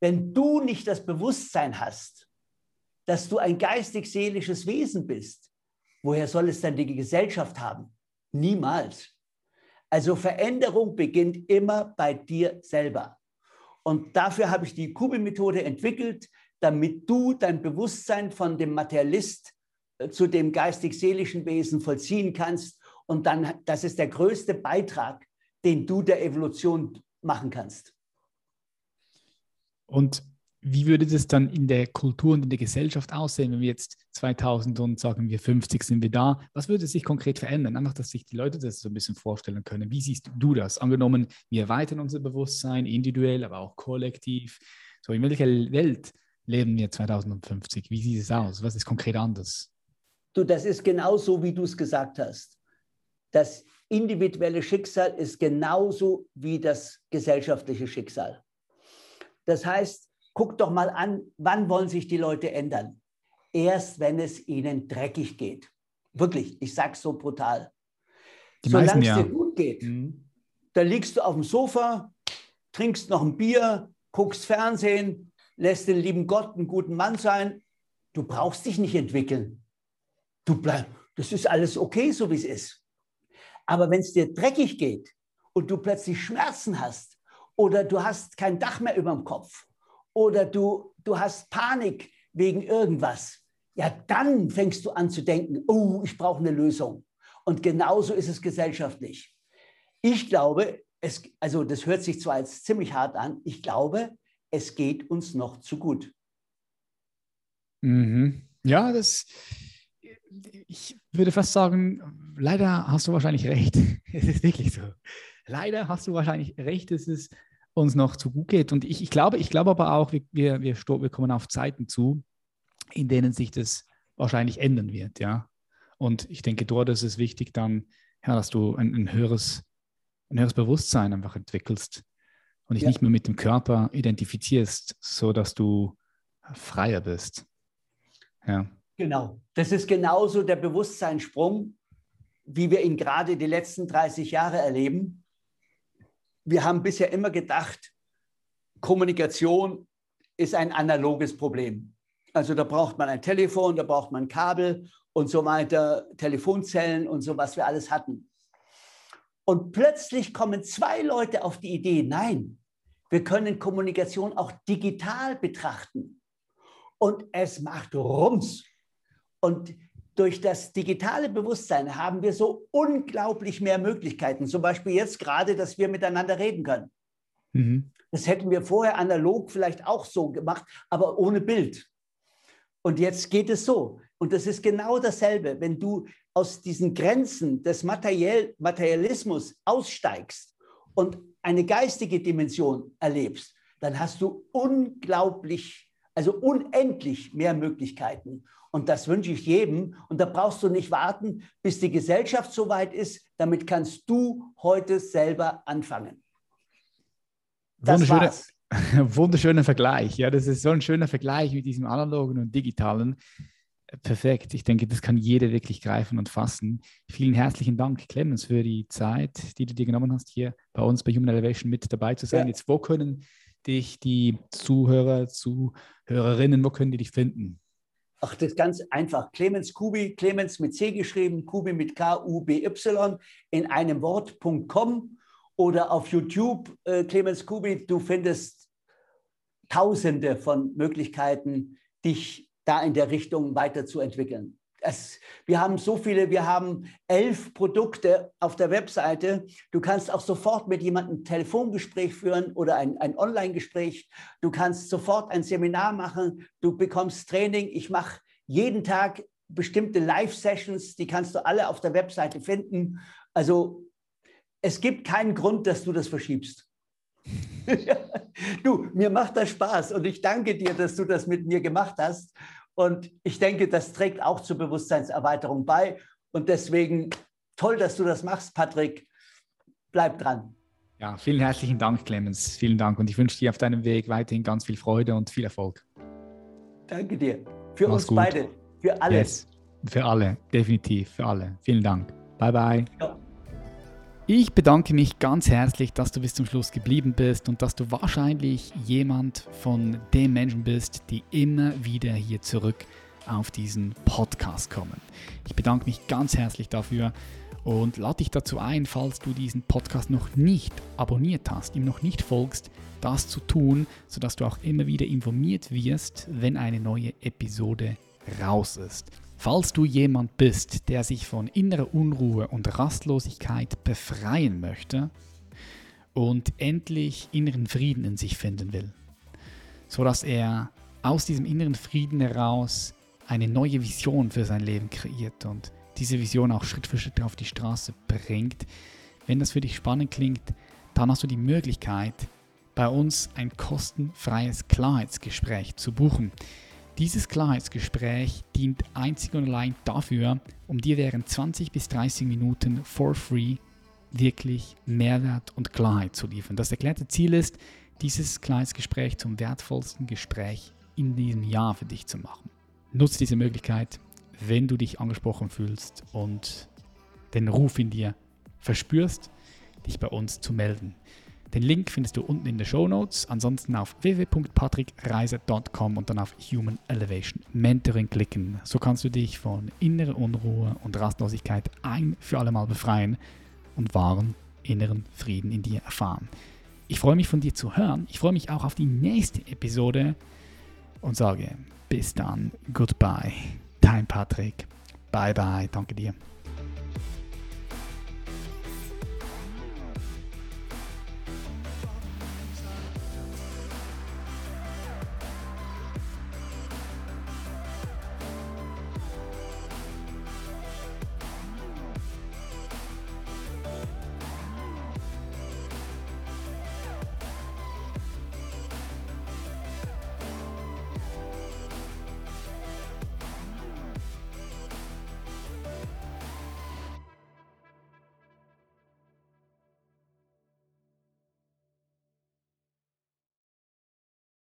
Wenn du nicht das Bewusstsein hast, dass du ein geistig-seelisches Wesen bist, woher soll es dann die Gesellschaft haben? Niemals. Also Veränderung beginnt immer bei dir selber. Und dafür habe ich die Kubi-Methode entwickelt, damit du dein Bewusstsein von dem Materialist äh, zu dem geistig-seelischen Wesen vollziehen kannst. Und dann, das ist der größte Beitrag, den du der Evolution machen kannst. Und wie würde das dann in der Kultur und in der Gesellschaft aussehen, wenn wir jetzt 2000 und sagen wir 50 sind wir da? Was würde sich konkret verändern? Einfach, dass sich die Leute das so ein bisschen vorstellen können. Wie siehst du das? Angenommen, wir erweitern unser Bewusstsein individuell, aber auch kollektiv. So, in welcher Welt leben wir 2050? Wie sieht es aus? Was ist konkret anders? Du, das ist genauso, wie du es gesagt hast. Das individuelle Schicksal ist genauso wie das gesellschaftliche Schicksal. Das heißt, guck doch mal an, wann wollen sich die Leute ändern? Erst wenn es ihnen dreckig geht. Wirklich, ich sage es so brutal. Solange es ja. dir gut geht, mhm. da liegst du auf dem Sofa, trinkst noch ein Bier, guckst Fernsehen, lässt den lieben Gott einen guten Mann sein. Du brauchst dich nicht entwickeln. Du bleib, das ist alles okay, so wie es ist. Aber wenn es dir dreckig geht und du plötzlich Schmerzen hast oder du hast kein Dach mehr über dem Kopf oder du, du hast Panik wegen irgendwas, ja, dann fängst du an zu denken, oh, ich brauche eine Lösung. Und genauso ist es gesellschaftlich. Ich glaube, es, also das hört sich zwar jetzt ziemlich hart an, ich glaube, es geht uns noch zu gut. Mhm. Ja, das, ich würde fast sagen, leider hast du wahrscheinlich recht. Es ist wirklich so. Leider hast du wahrscheinlich recht, es ist uns noch zu gut geht. Und ich, ich glaube, ich glaube aber auch, wir, wir, wir kommen auf Zeiten zu, in denen sich das wahrscheinlich ändern wird, ja. Und ich denke, dort ist es wichtig dann, ja, dass du ein, ein höheres, ein höheres Bewusstsein einfach entwickelst und dich ja. nicht mehr mit dem Körper identifizierst, so dass du freier bist. Ja. Genau. Das ist genauso der Bewusstseinssprung, wie wir ihn gerade die letzten 30 Jahre erleben wir haben bisher immer gedacht, Kommunikation ist ein analoges Problem. Also da braucht man ein Telefon, da braucht man Kabel und so weiter, Telefonzellen und so, was wir alles hatten. Und plötzlich kommen zwei Leute auf die Idee, nein, wir können Kommunikation auch digital betrachten. Und es macht Rums. Und durch das digitale Bewusstsein haben wir so unglaublich mehr Möglichkeiten. Zum Beispiel jetzt gerade, dass wir miteinander reden können. Mhm. Das hätten wir vorher analog vielleicht auch so gemacht, aber ohne Bild. Und jetzt geht es so. Und das ist genau dasselbe. Wenn du aus diesen Grenzen des Materiell Materialismus aussteigst und eine geistige Dimension erlebst, dann hast du unglaublich, also unendlich mehr Möglichkeiten. Und das wünsche ich jedem. Und da brauchst du nicht warten, bis die Gesellschaft so weit ist. Damit kannst du heute selber anfangen. Das war's. Wunderschöner Vergleich. Ja, das ist so ein schöner Vergleich mit diesem analogen und digitalen. Perfekt. Ich denke, das kann jeder wirklich greifen und fassen. Vielen herzlichen Dank, Clemens, für die Zeit, die du dir genommen hast, hier bei uns bei Human Elevation mit dabei zu sein. Ja. Jetzt, wo können dich die Zuhörer, Zuhörerinnen, wo können die dich finden? Ach, das ist ganz einfach. Clemens Kubi, Clemens mit C geschrieben, Kubi mit K-U-B-Y in einem Wort.com oder auf YouTube äh, Clemens Kubi. Du findest tausende von Möglichkeiten, dich da in der Richtung weiterzuentwickeln. Es, wir haben so viele, wir haben elf Produkte auf der Webseite. Du kannst auch sofort mit jemandem ein Telefongespräch führen oder ein, ein Online-Gespräch. Du kannst sofort ein Seminar machen. Du bekommst Training. Ich mache jeden Tag bestimmte Live-Sessions, die kannst du alle auf der Webseite finden. Also es gibt keinen Grund, dass du das verschiebst. du, mir macht das Spaß und ich danke dir, dass du das mit mir gemacht hast. Und ich denke, das trägt auch zur Bewusstseinserweiterung bei. Und deswegen toll, dass du das machst, Patrick. Bleib dran. Ja, vielen herzlichen Dank, Clemens. Vielen Dank. Und ich wünsche dir auf deinem Weg weiterhin ganz viel Freude und viel Erfolg. Danke dir. Für Mach's uns gut. beide. Für alle. Yes. Für alle. Definitiv. Für alle. Vielen Dank. Bye, bye. Ja. Ich bedanke mich ganz herzlich, dass du bis zum Schluss geblieben bist und dass du wahrscheinlich jemand von den Menschen bist, die immer wieder hier zurück auf diesen Podcast kommen. Ich bedanke mich ganz herzlich dafür und lade dich dazu ein, falls du diesen Podcast noch nicht abonniert hast, ihm noch nicht folgst, das zu tun, sodass du auch immer wieder informiert wirst, wenn eine neue Episode raus ist. Falls du jemand bist, der sich von innerer Unruhe und Rastlosigkeit befreien möchte und endlich inneren Frieden in sich finden will, sodass er aus diesem inneren Frieden heraus eine neue Vision für sein Leben kreiert und diese Vision auch Schritt für Schritt auf die Straße bringt. Wenn das für dich spannend klingt, dann hast du die Möglichkeit, bei uns ein kostenfreies Klarheitsgespräch zu buchen. Dieses Klarheitsgespräch dient einzig und allein dafür, um dir während 20 bis 30 Minuten for free wirklich Mehrwert und Klarheit zu liefern. Das erklärte Ziel ist, dieses Klarheitsgespräch zum wertvollsten Gespräch in diesem Jahr für dich zu machen. Nutze diese Möglichkeit, wenn du dich angesprochen fühlst und den Ruf in dir verspürst, dich bei uns zu melden. Den Link findest du unten in den Show Notes. Ansonsten auf www.patrickreiser.com und dann auf Human Elevation Mentoring klicken. So kannst du dich von innerer Unruhe und Rastlosigkeit ein für alle Mal befreien und wahren inneren Frieden in dir erfahren. Ich freue mich von dir zu hören. Ich freue mich auch auf die nächste Episode und sage bis dann, goodbye, dein Patrick. Bye bye, danke dir.